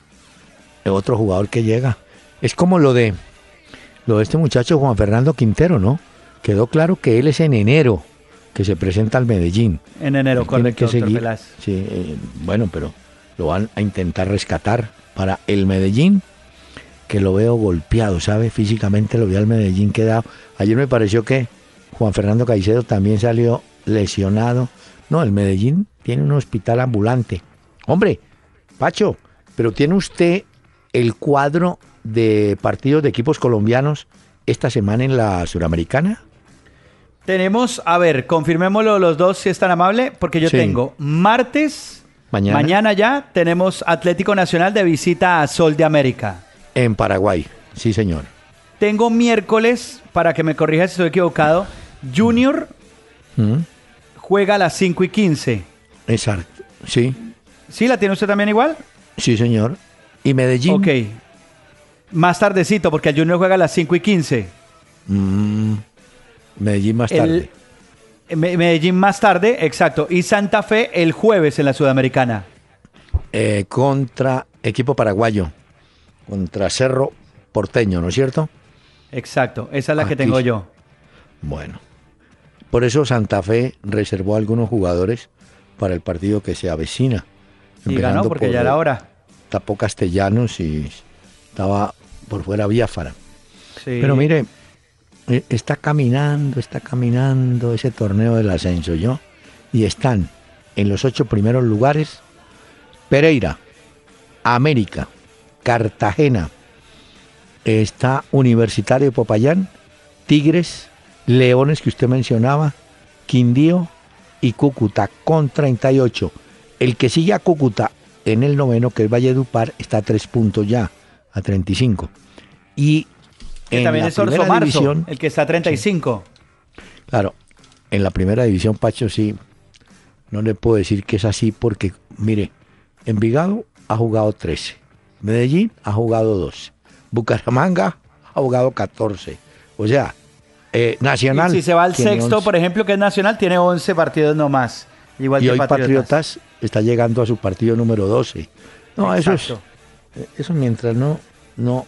Speaker 2: Es otro jugador que llega. Es como lo de lo de este muchacho Juan Fernando Quintero, ¿no? Quedó claro que él es en enero que se presenta al Medellín.
Speaker 3: En enero,
Speaker 2: Él tiene
Speaker 3: correcto,
Speaker 2: que
Speaker 3: doctor
Speaker 2: seguir. Sí, eh, bueno, pero lo van a intentar rescatar para el Medellín, que lo veo golpeado, ¿sabe? Físicamente lo veo al Medellín quedado. Ayer me pareció que Juan Fernando Caicedo también salió lesionado. No, el Medellín tiene un hospital ambulante. Hombre, Pacho, pero tiene usted el cuadro de partidos de equipos colombianos esta semana en la Suramericana.
Speaker 3: Tenemos, a ver, confirmémoslo los dos si es tan amable, porque yo
Speaker 2: Sí.
Speaker 3: tengo martes,
Speaker 2: Mañana.
Speaker 3: mañana ya, tenemos Atlético Nacional de visita a Sol de América.
Speaker 2: En Paraguay, sí señor.
Speaker 3: Tengo miércoles, para que me corrija si estoy equivocado, Junior
Speaker 2: ¿Mm?
Speaker 3: juega a las 5 y 15.
Speaker 2: Exacto, sí,
Speaker 3: ¿Sí? ¿La tiene usted también igual?
Speaker 2: sí señor. Y Medellín.
Speaker 3: Ok. Más tardecito, porque el Junior juega a las 5 y 15.
Speaker 2: Mm, Medellín más tarde.
Speaker 3: El- Me- Medellín más tarde, exacto. Y Santa Fe el jueves en la Sudamericana.
Speaker 2: Eh, contra equipo paraguayo. Contra Cerro Porteño, ¿no es cierto?
Speaker 3: Exacto, esa es la que tengo yo.
Speaker 2: Bueno. Por eso Santa Fe reservó a algunos jugadores para el partido que se avecina.
Speaker 3: Y ganó porque
Speaker 2: por,
Speaker 3: ya era hora.
Speaker 2: Tapó Castellanos y estaba por fuera Biafara.
Speaker 3: Sí.
Speaker 2: Pero mire, eh, está caminando, está caminando ese torneo del ascenso, ¿yo? Y están en los ocho primeros lugares Pereira, América, Cartagena, está Universitario de Popayán, Tigres, Leones que usted mencionaba, Quindío y Cúcuta con 38. El que sigue a Cúcuta en el noveno, que es Valledupar, está a tres puntos ya, a 35. Y
Speaker 3: Que también es Orso Marzo, el que está a 35.
Speaker 2: Claro, en la primera división, Pacho, sí, no le puedo decir que es así porque, mire, Envigado ha jugado 13, Medellín ha jugado 12, Bucaramanga ha jugado 14. O sea, eh, Nacional.
Speaker 3: si se va al sexto, por ejemplo, que es Nacional, tiene 11 partidos nomás. Igual
Speaker 2: y
Speaker 3: que
Speaker 2: hoy
Speaker 3: Patriotas.
Speaker 2: Patriotas está llegando a su partido número 12. No, eso es, eso mientras no, no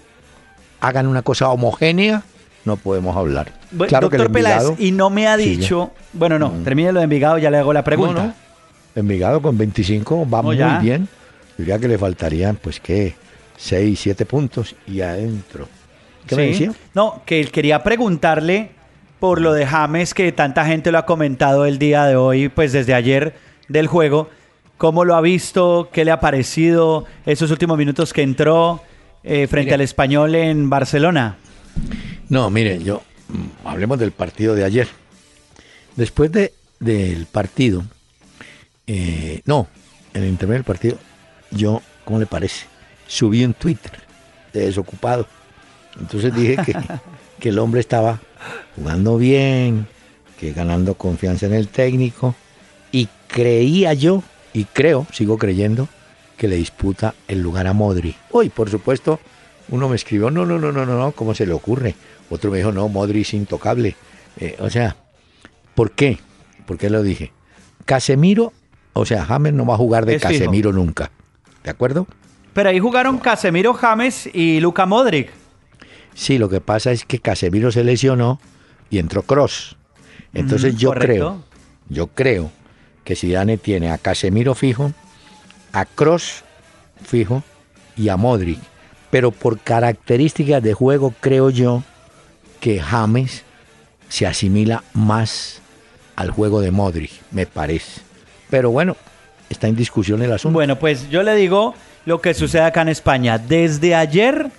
Speaker 2: hagan una cosa homogénea, no podemos hablar. Claro que el
Speaker 3: Doctor Peláez,
Speaker 2: Envigado,
Speaker 3: y no me ha
Speaker 2: sigue.
Speaker 3: dicho, bueno, no,
Speaker 2: Mm.
Speaker 3: termine lo de Envigado, ya le hago la pregunta.
Speaker 2: No, no. Envigado con 25 va
Speaker 3: No,
Speaker 2: muy
Speaker 3: ya.
Speaker 2: bien. Diría que le faltarían, pues, ¿qué? 6, 7 puntos y adentro. ¿Qué me
Speaker 3: Sí.
Speaker 2: decía?
Speaker 3: No, que quería preguntarle por lo de James, que tanta gente lo ha comentado el día de hoy, pues desde ayer del juego. ¿Cómo lo ha visto? ¿Qué le ha parecido esos últimos minutos que entró eh, frente
Speaker 2: Mire.
Speaker 3: al español en Barcelona?
Speaker 2: No, mire, yo mm, hablemos del partido de ayer. Después de, del partido, eh, no, en el intermedio del partido, yo, ¿cómo le parece? Subí un Twitter de desocupado. Entonces dije que, <laughs> que el hombre estaba jugando bien, que ganando confianza en el técnico, y creía yo, y creo, sigo creyendo, que le disputa el lugar a Modri. Hoy, por supuesto, uno me escribió, no, no, no, no, no, no, ¿cómo se le ocurre? Otro me dijo, no, Modri es intocable. Eh, o sea, ¿por qué? ¿Por qué lo dije? Casemiro, o sea, James no va a jugar de
Speaker 3: Es fijo.
Speaker 2: Casemiro nunca. ¿De acuerdo?
Speaker 3: Pero ahí jugaron Casemiro, James y Luca Modric.
Speaker 2: Sí, lo que pasa es que Casemiro se lesionó y entró Cross. Entonces
Speaker 3: Ujú,
Speaker 2: yo
Speaker 3: correcto.
Speaker 2: creo, yo creo que Zidane tiene a Casemiro fijo, a Cross fijo y a Modric. Pero por características de juego creo yo que James se asimila más al juego de Modric, me parece. Pero bueno, está en discusión el asunto.
Speaker 3: Bueno, pues yo le digo lo que sucede acá en España. Desde ayer,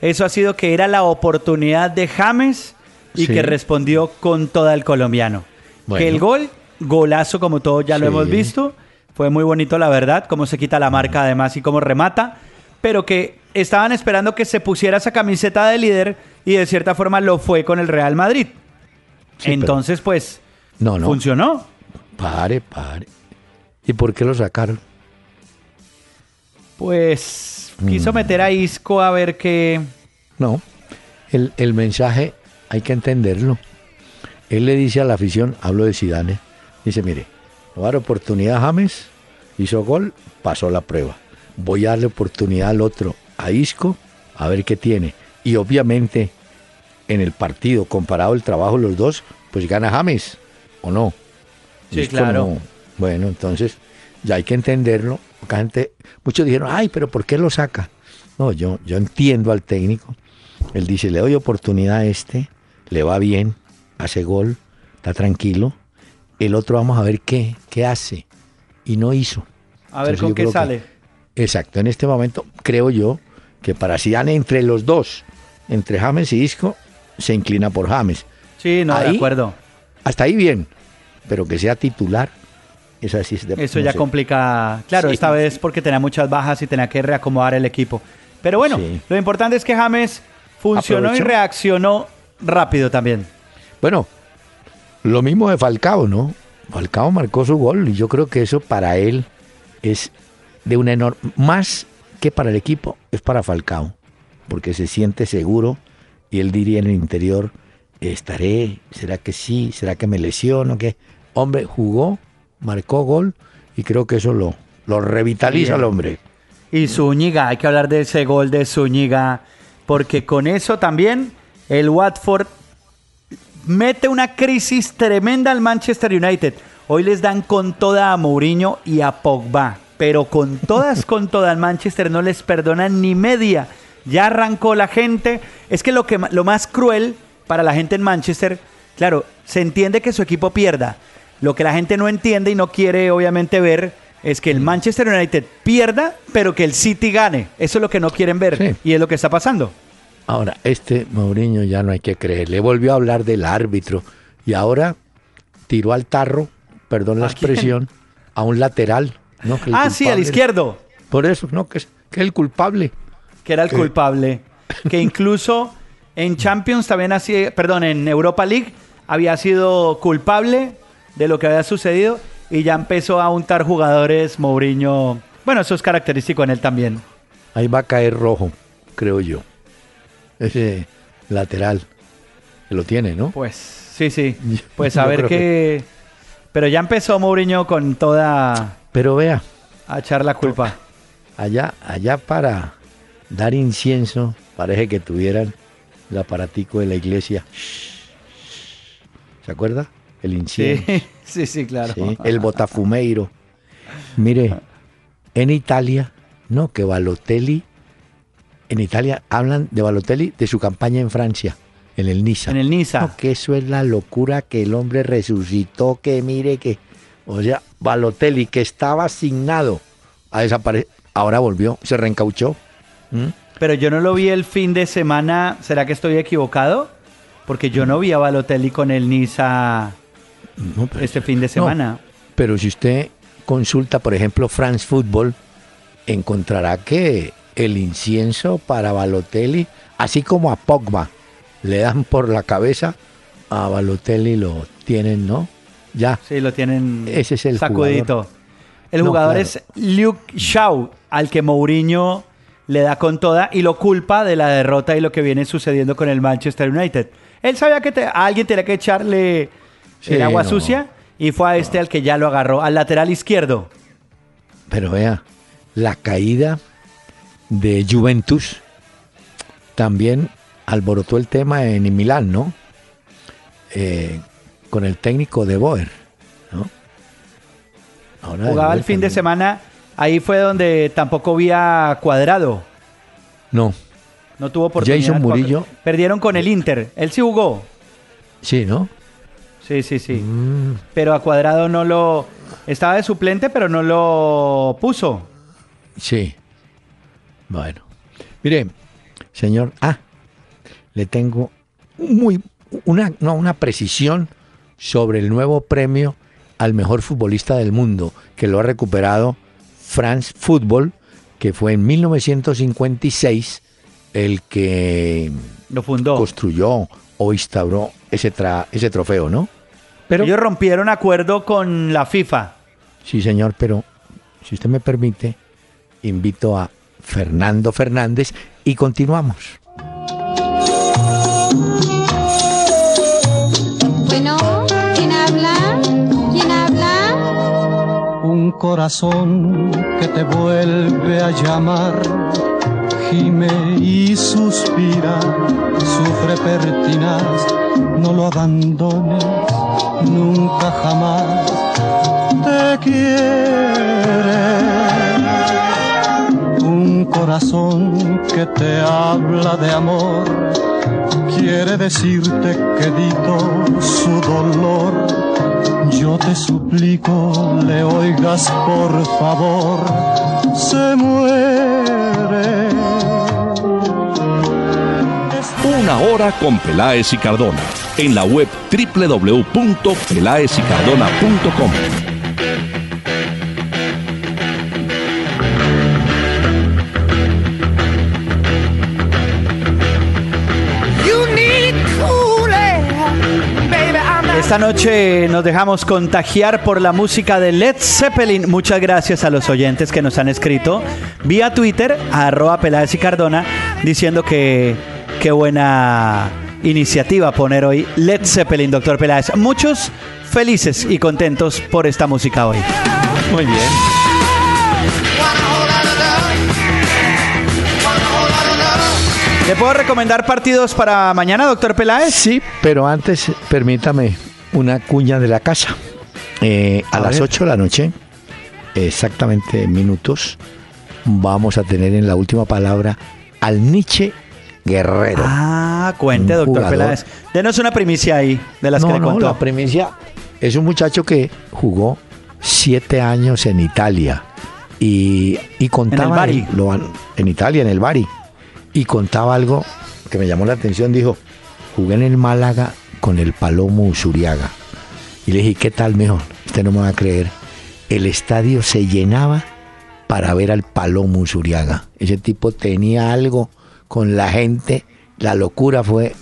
Speaker 3: eso ha sido que era la oportunidad de James y
Speaker 2: Sí.
Speaker 3: que respondió con toda el colombiano.
Speaker 2: Bueno.
Speaker 3: Que el gol, golazo como todos ya lo
Speaker 2: Sí.
Speaker 3: hemos visto, fue muy bonito la verdad, cómo se quita la marca además y cómo remata, pero que estaban esperando que se pusiera esa camiseta de líder y de cierta forma lo fue con el Real Madrid.
Speaker 2: Sí,
Speaker 3: Entonces, pues,
Speaker 2: no, no.
Speaker 3: funcionó.
Speaker 2: Pare, pare. ¿Y por qué lo sacaron?
Speaker 3: Pues quiso
Speaker 2: Mm.
Speaker 3: meter a Isco a ver qué...
Speaker 2: No, el, el mensaje hay que entenderlo. Él le dice a la afición, hablo de Zidane, dice, mire, le voy a dar oportunidad a James, hizo gol, pasó la prueba. Voy a darle oportunidad al otro, a Isco, a ver qué tiene. Y obviamente, en el partido, comparado el trabajo de los dos, pues gana James, ¿o no?
Speaker 3: Sí,
Speaker 2: Isco
Speaker 3: claro.
Speaker 2: no. Bueno, entonces ya hay que entenderlo. Gente, muchos dijeron, ay, pero ¿por qué lo saca? No, yo, yo entiendo al técnico. Él dice, le doy oportunidad a este, le va bien, hace gol, está tranquilo. El otro vamos a ver qué, qué hace. Y no hizo.
Speaker 3: A ver
Speaker 2: Entonces,
Speaker 3: con qué
Speaker 2: que-
Speaker 3: sale.
Speaker 2: exacto, en este momento creo yo que para Zidane entre los dos, entre James y Isco, se inclina por James.
Speaker 3: Sí, no, de
Speaker 2: Ahí-
Speaker 3: acuerdo.
Speaker 2: Hasta ahí bien, pero que sea titular, esa sí es de
Speaker 3: Eso
Speaker 2: no
Speaker 3: ya
Speaker 2: sé.
Speaker 3: complica. Claro,
Speaker 2: Sí.
Speaker 3: esta vez porque tenía muchas bajas y tenía que reacomodar el equipo. Pero bueno,
Speaker 2: Sí.
Speaker 3: lo importante es que James funcionó y reaccionó rápido también.
Speaker 2: Bueno, lo mismo de Falcao, ¿no? Falcao marcó su gol y yo creo que eso para él es de una enorme... Más que para el equipo, es para Falcao, porque se siente seguro y él diría en el interior, estaré, ¿será que sí? ¿Será que me lesiono? ¿Qué? Hombre, jugó, marcó gol y creo que eso lo, lo revitaliza
Speaker 3: Bien.
Speaker 2: al hombre.
Speaker 3: Y Zúñiga, hay que hablar de ese gol de Zúñiga, porque con eso también el Watford mete una crisis tremenda al Manchester United. Hoy les dan con toda a Mourinho y a Pogba, pero con todas, <laughs> con todas al Manchester no les perdonan ni media. Ya arrancó la gente. Es que lo, que lo más cruel para la gente en Manchester, claro, se entiende que su equipo pierda. Lo que la gente no entiende y no quiere obviamente ver es que el Manchester United pierda, pero que el City gane. Eso es lo que no quieren ver
Speaker 2: Sí.
Speaker 3: y es lo que está pasando.
Speaker 2: Ahora, este Mourinho ya no hay que creer. Le volvió a hablar del árbitro y ahora tiró al tarro, perdón la expresión, a un lateral. ¿no? Que
Speaker 3: Ah, sí, al izquierdo.
Speaker 2: Por eso, no, que es, que el culpable.
Speaker 3: que era el culpable, <laughs> que incluso En Champions también así, perdón, en Europa League había sido culpable de lo que había sucedido y ya empezó a untar jugadores Mourinho. Bueno, eso es característico en él también.
Speaker 2: Ahí va a caer rojo, creo yo. <laughs> Ese lateral que lo tiene, ¿no?
Speaker 3: Pues sí, sí. <laughs> Pues a ver qué. Pero ya empezó Mourinho con toda.
Speaker 2: Pero vea.
Speaker 3: A echar la culpa.
Speaker 2: Allá, allá para dar incienso, parece que tuvieran el aparatico de la iglesia. ¿Se acuerda? El incienso.
Speaker 3: Sí, <laughs> sí, claro.
Speaker 2: el botafumeiro. Mire, en Italia, no, que Balotelli, en Italia hablan de Balotelli de su campaña en Francia, en el Niza.
Speaker 3: En el Niza.
Speaker 2: No, que eso es la locura que el hombre resucitó, que mire que, o sea, Balotelli que estaba asignado a desaparecer, ahora volvió, se reencauchó.
Speaker 3: ¿Mm? Pero yo no lo vi el fin de semana, ¿será que estoy equivocado? Porque yo no vi a Balotelli con el Niza este fin de semana.
Speaker 2: pero si usted consulta, por ejemplo, France Football, encontrará que el incienso para Balotelli, así como a Pogba, le dan por la cabeza, a Balotelli lo tienen, ¿no? Ya.
Speaker 3: Sí, lo tienen
Speaker 2: Ese es el
Speaker 3: sacudito. El jugador es Luke Shaw, al que Mourinho le da con toda y lo culpa de la derrota y lo que viene sucediendo con el Manchester United. Él sabía que a alguien tenía que echarle el agua sucia y fue a este al que ya lo agarró, al lateral izquierdo.
Speaker 2: Pero vea, la caída de Juventus también alborotó el tema en Milán, ¿no? Eh, con el técnico de Boer, ¿no?
Speaker 3: Jugaba el fin de semana, ahí fue donde tampoco había cuadrado.
Speaker 2: No.
Speaker 3: No tuvo oportunidad.
Speaker 2: Jason Murillo.
Speaker 3: Perdieron con el Inter. Él sí jugó.
Speaker 2: Sí, ¿no?
Speaker 3: Sí, sí, sí. Mm. Pero a Cuadrado no lo... Estaba de suplente, pero no lo puso.
Speaker 2: Sí. Bueno. Mire, señor... Ah, le tengo muy una, una precisión sobre el nuevo premio al mejor futbolista del mundo, que lo ha recuperado France Football, que fue en 1956 el que
Speaker 3: lo fundó.
Speaker 2: construyó o instauró ese, ese trofeo, ¿no?
Speaker 3: Pero, Ellos rompieron acuerdo con la FIFA.
Speaker 2: Sí, señor, pero si usted me permite, invito a Fernando Fernández y continuamos.
Speaker 6: Bueno, ¿quién habla? ¿Quién habla?
Speaker 5: Un corazón que te vuelve a llamar gime y suspira, sufre pertinaz, no lo abandones nunca jamás te quiere. Corazón que te habla de amor quiere decirte que dito su dolor. Yo te suplico, le oigas por favor, se muere.
Speaker 1: Una hora con Peláez y Cardona en la web www.pelaesicardona.com.
Speaker 3: Esta noche nos dejamos contagiar por la música de Led Zeppelin. Muchas gracias a los oyentes que nos han escrito vía Twitter, a arroba Peláez y Cardona, diciendo que qué buena iniciativa poner hoy Led Zeppelin, doctor Peláez. Muchos felices y contentos por esta música hoy.
Speaker 2: Muy bien.
Speaker 3: ¿Le puedo recomendar partidos para mañana, doctor Peláez?
Speaker 2: Sí, pero antes permítame una cuña de la casa. Eh, a, las 8 de la noche, exactamente minutos, vamos a tener en la última palabra al Nietzsche Guerrero.
Speaker 3: Ah, cuente, doctor Peláez. Denos una primicia ahí de las que le contó.
Speaker 2: No, la primicia es un muchacho que jugó siete años en Italia y, y contaba.
Speaker 3: En el
Speaker 2: Lo, en Italia, en el Bari. Y contaba algo que me llamó la atención. Dijo: Jugué en el Málaga con el Palomo Usuriaga. Y le dije: ¿Qué tal, mejor? Usted no me va a creer. El estadio se llenaba para ver al Palomo Usuriaga. Ese tipo tenía algo con la gente la locura fue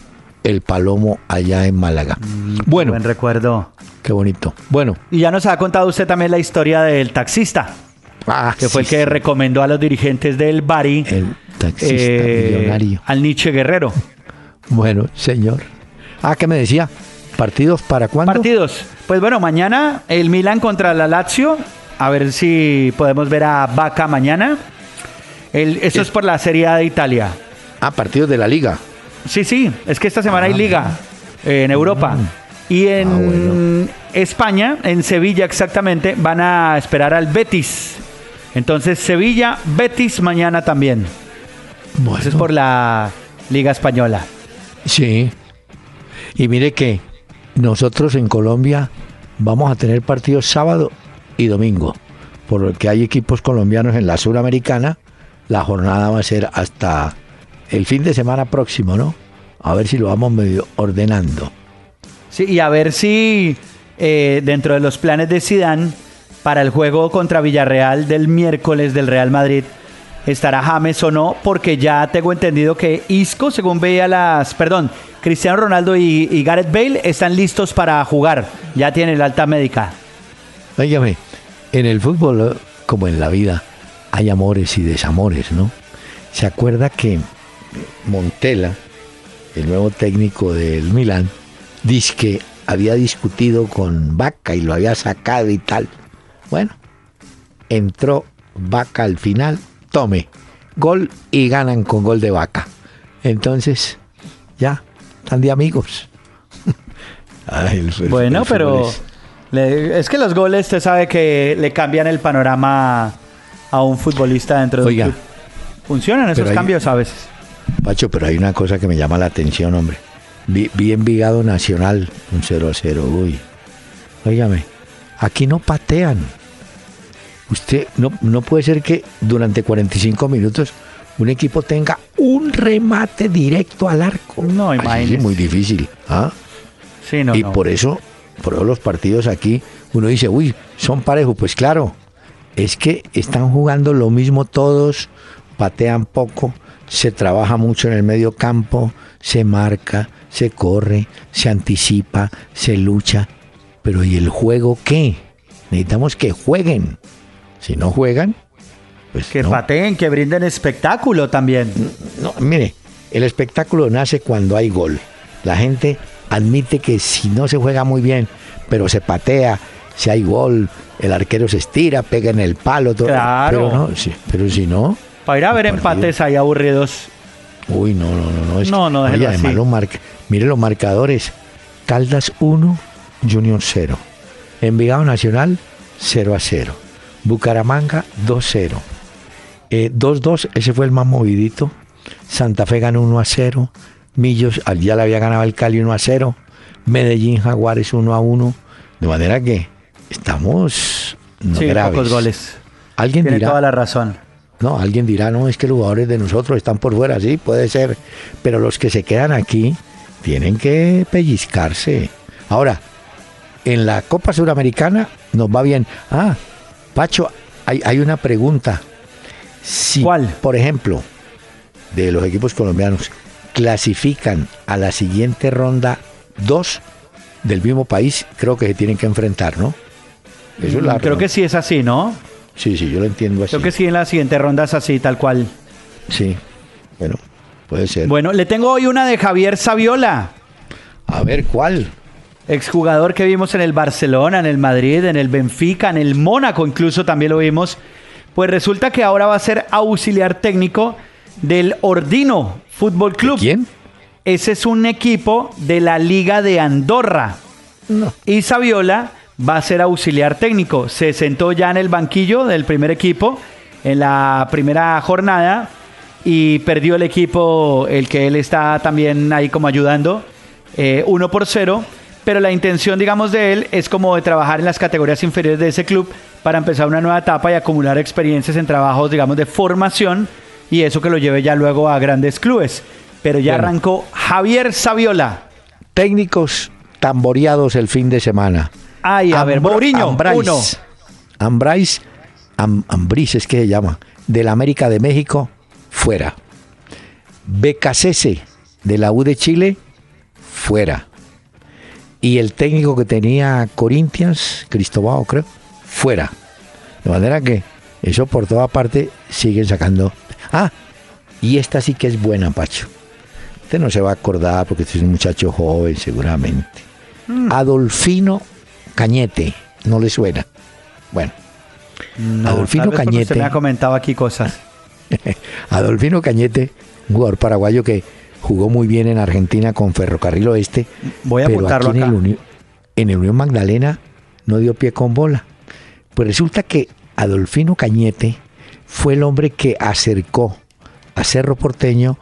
Speaker 2: el Palomo allá en Málaga. bueno,
Speaker 3: Buen recuerdo.
Speaker 2: qué bonito. Bueno,
Speaker 3: Y ya nos ha contado usted también la historia del taxista,
Speaker 2: ah,
Speaker 3: que fue el que
Speaker 2: sí,
Speaker 3: recomendó a los dirigentes del Bari
Speaker 2: el taxista
Speaker 3: eh,
Speaker 2: millonario.
Speaker 3: al Nietzsche Guerrero.
Speaker 2: Bueno, señor. Ah, ¿qué me decía? ¿Partidos para cuándo?
Speaker 3: Partidos. Pues bueno, mañana el Milan contra la Lazio. A ver si podemos ver a Vaca mañana. El, eso es por la Serie A de Italia.
Speaker 2: Ah, partidos de la liga.
Speaker 3: Sí, sí, es que esta semana hay liga eh, en Europa. Y en
Speaker 2: Ah, bueno.
Speaker 3: España, en Sevilla exactamente, van a esperar al Betis. Entonces, Sevilla, Betis mañana también.
Speaker 2: Bueno,
Speaker 3: Eso es por la Liga Española.
Speaker 2: Sí. Y mire que nosotros en Colombia vamos a tener partidos sábado y domingo. Porque hay equipos colombianos en la Suramericana. La jornada va a ser hasta el fin de semana próximo, ¿no? A ver si lo vamos medio ordenando.
Speaker 3: Sí, y a ver si eh, dentro de los planes de Sidán para el juego contra Villarreal del miércoles del Real Madrid estará James o no, porque ya tengo entendido que Isco, según veía las, perdón, Cristiano Ronaldo y, Gareth Bale están listos para jugar, ya tienen el alta médica.
Speaker 2: Óigame, en el fútbol, como en la vida, hay amores y desamores, ¿no? ¿Se acuerda que Montela, el nuevo técnico del Milán, dice que había discutido con Vaca y lo había sacado y tal? Bueno, entró Vaca al final, tome, gol y ganan con gol de Vaca. Entonces, ya, están de amigos. <laughs> Ay, el- el-
Speaker 3: Bueno,
Speaker 2: el
Speaker 3: pero
Speaker 2: es-
Speaker 3: le- es que los goles, usted sabe que le cambian el panorama a un futbolista dentro de
Speaker 2: Oiga,
Speaker 3: un club. Funcionan esos
Speaker 2: hay-
Speaker 3: cambios a veces.
Speaker 2: Pacho, pero hay una cosa que me llama la atención, hombre. Vi, vi Envigado Nacional, un 0 a 0, uy. Óigame, aquí no patean. Usted, no, no puede ser que durante 45 minutos un equipo tenga un remate directo al arco.
Speaker 3: No, imagínese.
Speaker 2: muy difícil. ¿ah?
Speaker 3: Sí, no,
Speaker 2: y
Speaker 3: no.
Speaker 2: por eso, por eso los partidos aquí, uno dice, uy, son parejos. Pues claro, es que están jugando lo mismo todos, patean poco, se trabaja mucho en el medio campo, se marca, se corre, se anticipa, se lucha. Pero ¿y el juego qué? Necesitamos que jueguen. Si no juegan, pues
Speaker 3: Que
Speaker 2: no.
Speaker 3: pateen, que brinden espectáculo también.
Speaker 2: No, mire, el espectáculo nace cuando hay gol. La gente admite que si no se juega muy bien, pero se patea, si hay gol, el arquero se estira, pega en el palo, todo.
Speaker 3: Claro.
Speaker 2: Pero, no, sí, pero si no,
Speaker 3: Para ir a ver empates ahí aburridos.
Speaker 2: uy, no, no, no. No, es
Speaker 3: No, no,
Speaker 2: oye, además los marca- mire los marcadores. Caldas 1, Junior 0. Envigado Nacional 0 a 0. Bucaramanga 2-0. Eh, 2-2, ese fue el más movidito. Santa Fe ganó 1 a 0. Millos al- ya le había ganado el Cali 1 a 0. Medellín Jaguares 1 a 1. De manera que estamos no,
Speaker 3: Sí,
Speaker 2: graves.
Speaker 3: pocos goles.
Speaker 2: Alguien
Speaker 3: Tiene
Speaker 2: dirá,
Speaker 3: toda la razón.
Speaker 2: no, alguien dirá, no, es que los jugadores de nosotros están por fuera, sí, puede ser. Pero los que se quedan aquí tienen que pellizcarse. Ahora, en la Copa Suramericana nos va bien. Ah, Pacho, hay, hay una pregunta. Si,
Speaker 3: ¿Cuál?
Speaker 2: por ejemplo, de los equipos colombianos clasifican a la siguiente ronda dos del mismo país, creo que se tienen que enfrentar, ¿no? Eso es la
Speaker 3: Mm, Creo que sí es así, ¿no?
Speaker 2: Sí, sí, yo lo entiendo así.
Speaker 3: Creo que sí en la siguiente ronda es así, tal cual.
Speaker 2: Sí, bueno, puede ser.
Speaker 3: Bueno, le tengo hoy una de Javier Saviola,
Speaker 2: A ver, ¿cuál?
Speaker 3: Exjugador que vimos en el Barcelona, en el Madrid, en el Benfica, en el Mónaco, incluso también lo vimos. Pues resulta que ahora va a ser auxiliar técnico del Ordino Fútbol Club.
Speaker 2: ¿Quién?
Speaker 3: Ese es un equipo de la Liga de Andorra.
Speaker 2: No.
Speaker 3: Y Saviola va a ser auxiliar técnico. Se sentó ya en el banquillo del primer equipo en la primera jornada y perdió el equipo, el que él está también ahí como ayudando, eh, uno por cero. Pero la intención, digamos, de él es como de trabajar en las categorías inferiores de ese club para empezar una nueva etapa y acumular experiencias en trabajos, digamos, de formación y eso que lo lleve ya luego a grandes clubes. Pero ya
Speaker 2: Bueno.
Speaker 3: arrancó Javier Saviola.
Speaker 2: Técnicos tamboreados el fin de semana.
Speaker 3: Ay, a ver, Mourinho,
Speaker 2: Ambrais.
Speaker 3: uno.
Speaker 2: Ambrais, Am- Ambris es que se llama, del América de México, fuera. Becasese, de la U de Chile, fuera. Y el técnico que tenía Corinthians, Cristobao creo, fuera. De manera que eso por toda parte siguen sacando. Ah, y esta sí que es buena, Pacho. Usted no se va a acordar porque este es un muchacho joven seguramente.
Speaker 3: Mm.
Speaker 2: Adolfino Cañete, no le suena. Bueno,
Speaker 3: No,
Speaker 2: Adolfino Cañete.
Speaker 3: Usted me ha comentado aquí cosas. <laughs>
Speaker 2: Adolfino Cañete, un jugador paraguayo que jugó muy bien en Argentina con Ferrocarril Oeste.
Speaker 3: Voy a
Speaker 2: pero
Speaker 3: apuntarlo
Speaker 2: aquí en
Speaker 3: acá.
Speaker 2: el, en el Unión Magdalena no dio pie con bola. Pues resulta que Adolfino Cañete fue el hombre que acercó a Cerro Porteño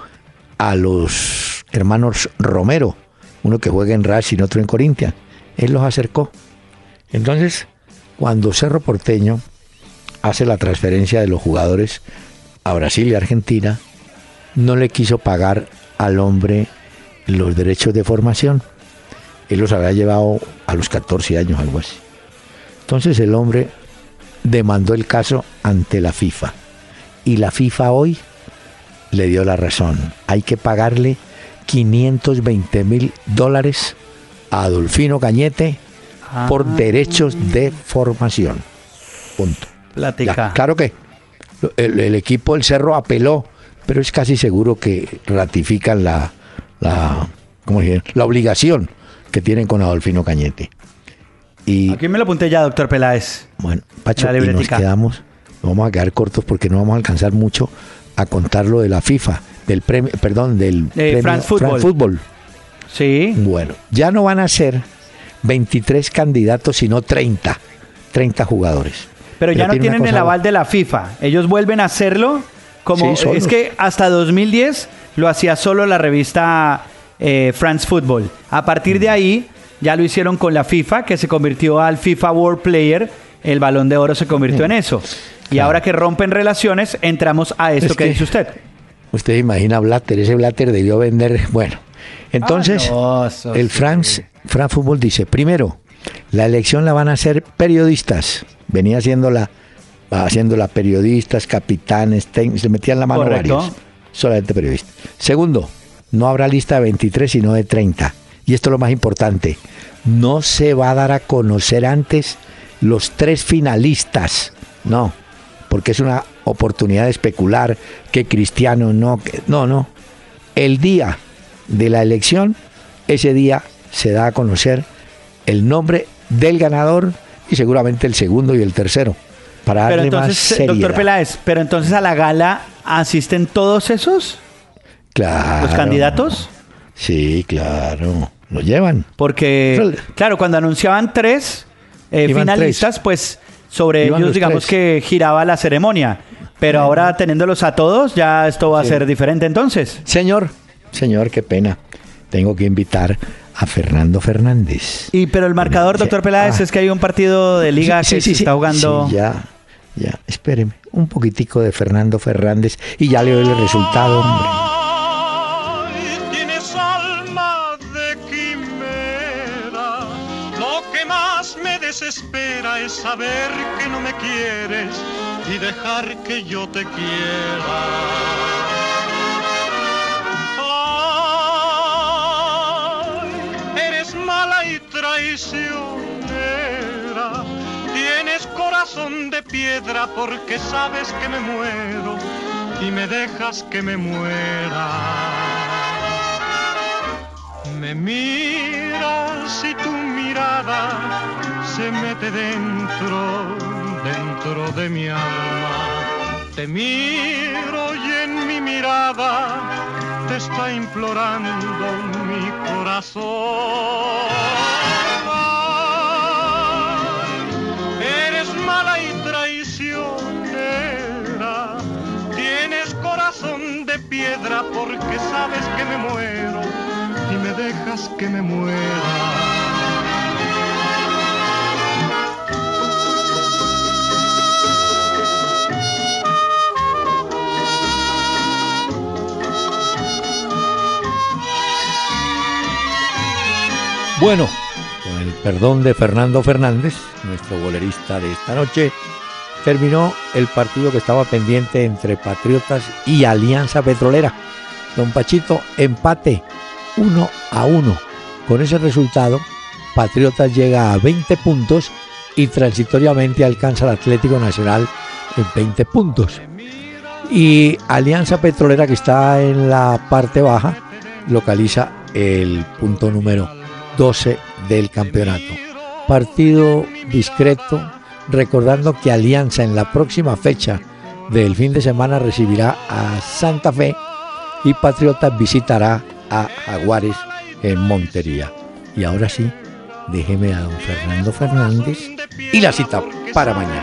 Speaker 2: a los hermanos Romero, uno que juega en Racing, otro en Corinthians. Él los acercó. Entonces, cuando Cerro Porteño hace la transferencia de los jugadores a Brasil y Argentina, no le quiso pagar al hombre los derechos de formación. Él los había llevado a los 14 años, algo así. Entonces el hombre demandó el caso ante la FIFA. Y la FIFA hoy le dio la razón. Hay que pagarle 520 mil dólares a Adolfino Cañete por
Speaker 3: Ah.
Speaker 2: derechos de formación. Punto.
Speaker 3: Plática.
Speaker 2: Ya, claro que el, el equipo del Cerro apeló, pero es casi seguro que ratifican la, la, ¿cómo la obligación que tienen con Adolfino Cañete. Y
Speaker 3: Aquí me lo apunté ya, doctor Peláez.
Speaker 2: bueno, Pacho, y nos quedamos, nos vamos a quedar cortos porque no vamos a alcanzar mucho a contar lo de la FIFA, del premio, perdón, del premio
Speaker 3: France Football.
Speaker 2: Football.
Speaker 3: Sí.
Speaker 2: Bueno, ya no van a ser 23 candidatos, sino 30, 30 jugadores.
Speaker 3: Pero ya no
Speaker 2: tiene
Speaker 3: tienen el aval de la FIFA. Ellos vuelven a hacerlo como
Speaker 2: Sí, solos.
Speaker 3: es que hasta 2010 lo hacía solo la revista eh, France Football. A partir de ahí ya lo hicieron con la FIFA, que se convirtió al FIFA World Player. El Balón de Oro se convirtió en eso. Y
Speaker 2: Claro.
Speaker 3: ahora que rompen relaciones, entramos a esto
Speaker 2: Es
Speaker 3: que,
Speaker 2: que-
Speaker 3: dice usted.
Speaker 2: Usted imagina Blatter, ese Blatter debió vender. <laughs> Bueno, entonces
Speaker 3: Ah, no,
Speaker 2: el. France, France Football dice: primero, la elección la van a hacer periodistas. Venía haciéndola, haciéndola periodistas, capitanes, técnicos, se metían la mano
Speaker 3: Correcto.
Speaker 2: varios. Solamente periodistas. Segundo, no habrá lista de 23, sino de 30. Y esto es lo más importante: no se va a dar a conocer antes los tres finalistas. No, porque es una oportunidad de especular que Cristiano no, que- no, no. El día de la elección, ese día se da a conocer el nombre del ganador y seguramente el segundo y el tercero para
Speaker 3: Pero
Speaker 2: darle más
Speaker 3: entonces, eh,
Speaker 2: seriedad.
Speaker 3: doctor Peláez, pero entonces a la gala asisten todos esos,
Speaker 2: Claro.
Speaker 3: los candidatos.
Speaker 2: Sí, claro. Lo llevan.
Speaker 3: Porque,
Speaker 2: Pero-
Speaker 3: claro, cuando anunciaban tres eh, finalistas, pues sobre
Speaker 2: Iban
Speaker 3: ellos,
Speaker 2: los
Speaker 3: digamos
Speaker 2: tres.
Speaker 3: que giraba la ceremonia. Pero ahora teniéndolos a todos, ya esto va a ser diferente entonces.
Speaker 2: Señor, señor, qué pena. Tengo que invitar a Fernando Fernández.
Speaker 3: Y pero el marcador, doctor Peláez,
Speaker 2: ah.
Speaker 3: es que hay un partido de liga
Speaker 2: Sí,
Speaker 3: que
Speaker 2: sí,
Speaker 3: se está jugando.
Speaker 2: Sí, ya, ya. Espéreme. Un poquitico de Fernando Fernández y ya le doy el resultado, hombre.
Speaker 4: Ay, tienes alma de quimera. Lo que más me desespera es saber que no me quieres y dejar que yo te quiera. Eres mala y traicionera. Corazón de piedra porque sabes que me muero y me dejas que me muera. Me miras y tu mirada se mete dentro, dentro de mi alma. Te miro y en mi mirada te está implorando mi corazón. Piedra porque sabes que me muero y me dejas que me muera.
Speaker 2: Bueno, con el perdón de Fernando Fernández, nuestro bolerista de esta noche, terminó el partido que estaba pendiente entre Patriotas y Alianza Petrolera. Don Pachito, empate 1 a 1. Con ese resultado, Patriotas llega a 20 puntos y transitoriamente alcanza al Atlético Nacional en 20 puntos. Y Alianza Petrolera, que está en la parte baja, localiza el punto número 12 del campeonato. Partido discreto, recordando que Alianza en la próxima fecha del fin de semana recibirá a Santa Fe y Patriotas visitará a Jaguares en Montería. Y ahora sí, déjeme a don Fernando Fernández y la cita para mañana.